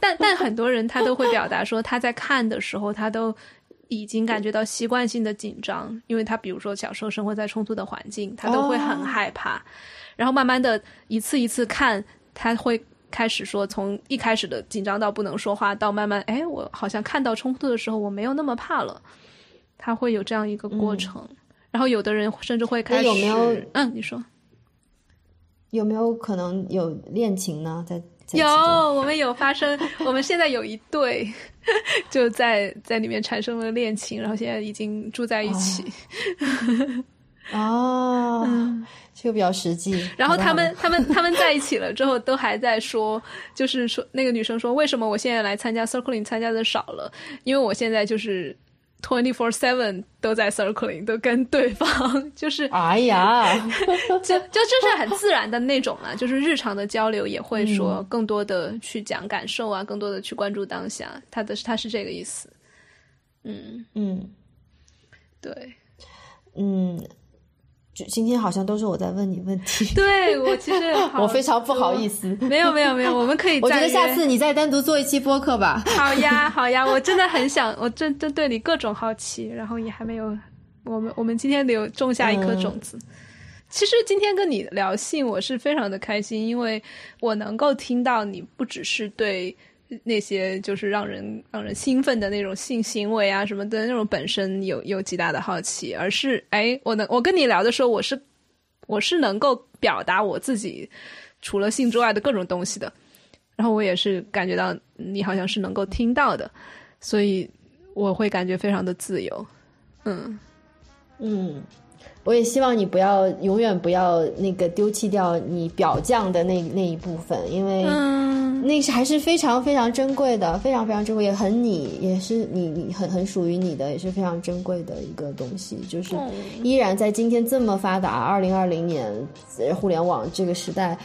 但但很多人他都会表达说他在看的时候他都。已经感觉到习惯性的紧张，因为他比如说小时候生活在冲突的环境，他都会很害怕。然后慢慢的一次一次看，他会开始说，从一开始的紧张到不能说话，到慢慢哎，我好像看到冲突的时候，我没有那么怕了。他会有这样一个过程。然后有的人甚至会开始，有没有？嗯，你说有没有可能有恋情呢？在有，我们有发生，我们现在有一对，就在在里面产生了恋情，然后现在已经住在一起。哦，这个比较实际。然后他们他们他们在一起了之后，都还在说，就是说那个女生说，为什么我现在来参加 circling 参加的少了？因为我现在就是。Twenty four seven 都在 circling，都跟对方 就是，哎呀，就就就是很自然的那种啊，就是日常的交流也会说更多的去讲感受啊，更多的去关注当下，他的他是这个意思，嗯。嗯，对，嗯。就今天好像都是我在问你问题，对我其实 我非常不好意思。没有没有没有，我们可以。我觉得下次你再单独做一期播客吧。好呀好呀，我真的很想，我真真对你各种好奇，然后也还没有，我们我们今天有种下一颗种子。其实今天跟你聊性，我是非常的开心，因为我能够听到你不只是对。那些就是让人让人兴奋的那种性行为啊什么的那种本身有有极大的好奇，而是哎，我能我跟你聊的时候，我是我是能够表达我自己除了性之外的各种东西的，然后我也是感觉到你好像是能够听到的，所以我会感觉非常的自由，嗯。嗯。我也希望你不要永远不要那个丢弃掉你表匠的那那一部分，因为那是还是非常非常珍贵的，非常非常珍贵，也很你，也是你你很很属于你的，也是非常珍贵的一个东西。就是依然在今天这么发达，二零二零年互联网这个时代，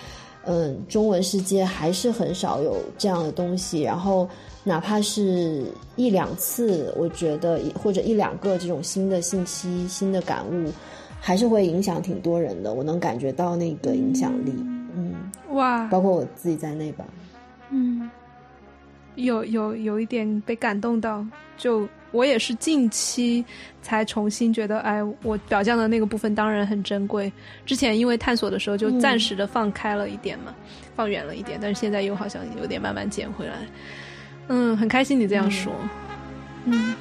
嗯，中文世界还是很少有这样的东西。然后哪怕是一两次，我觉得或者一两个这种新的信息、新的感悟。还是会影响挺多人的，我能感觉到那个影响力，嗯，哇，包括我自己在内吧，嗯，有有有一点被感动到，就我也是近期才重新觉得，哎，我表象的那个部分当然很珍贵，之前因为探索的时候就暂时的放开了一点嘛，放远了一点，但是现在又好像有点慢慢捡回来，嗯，很开心你这样说，嗯。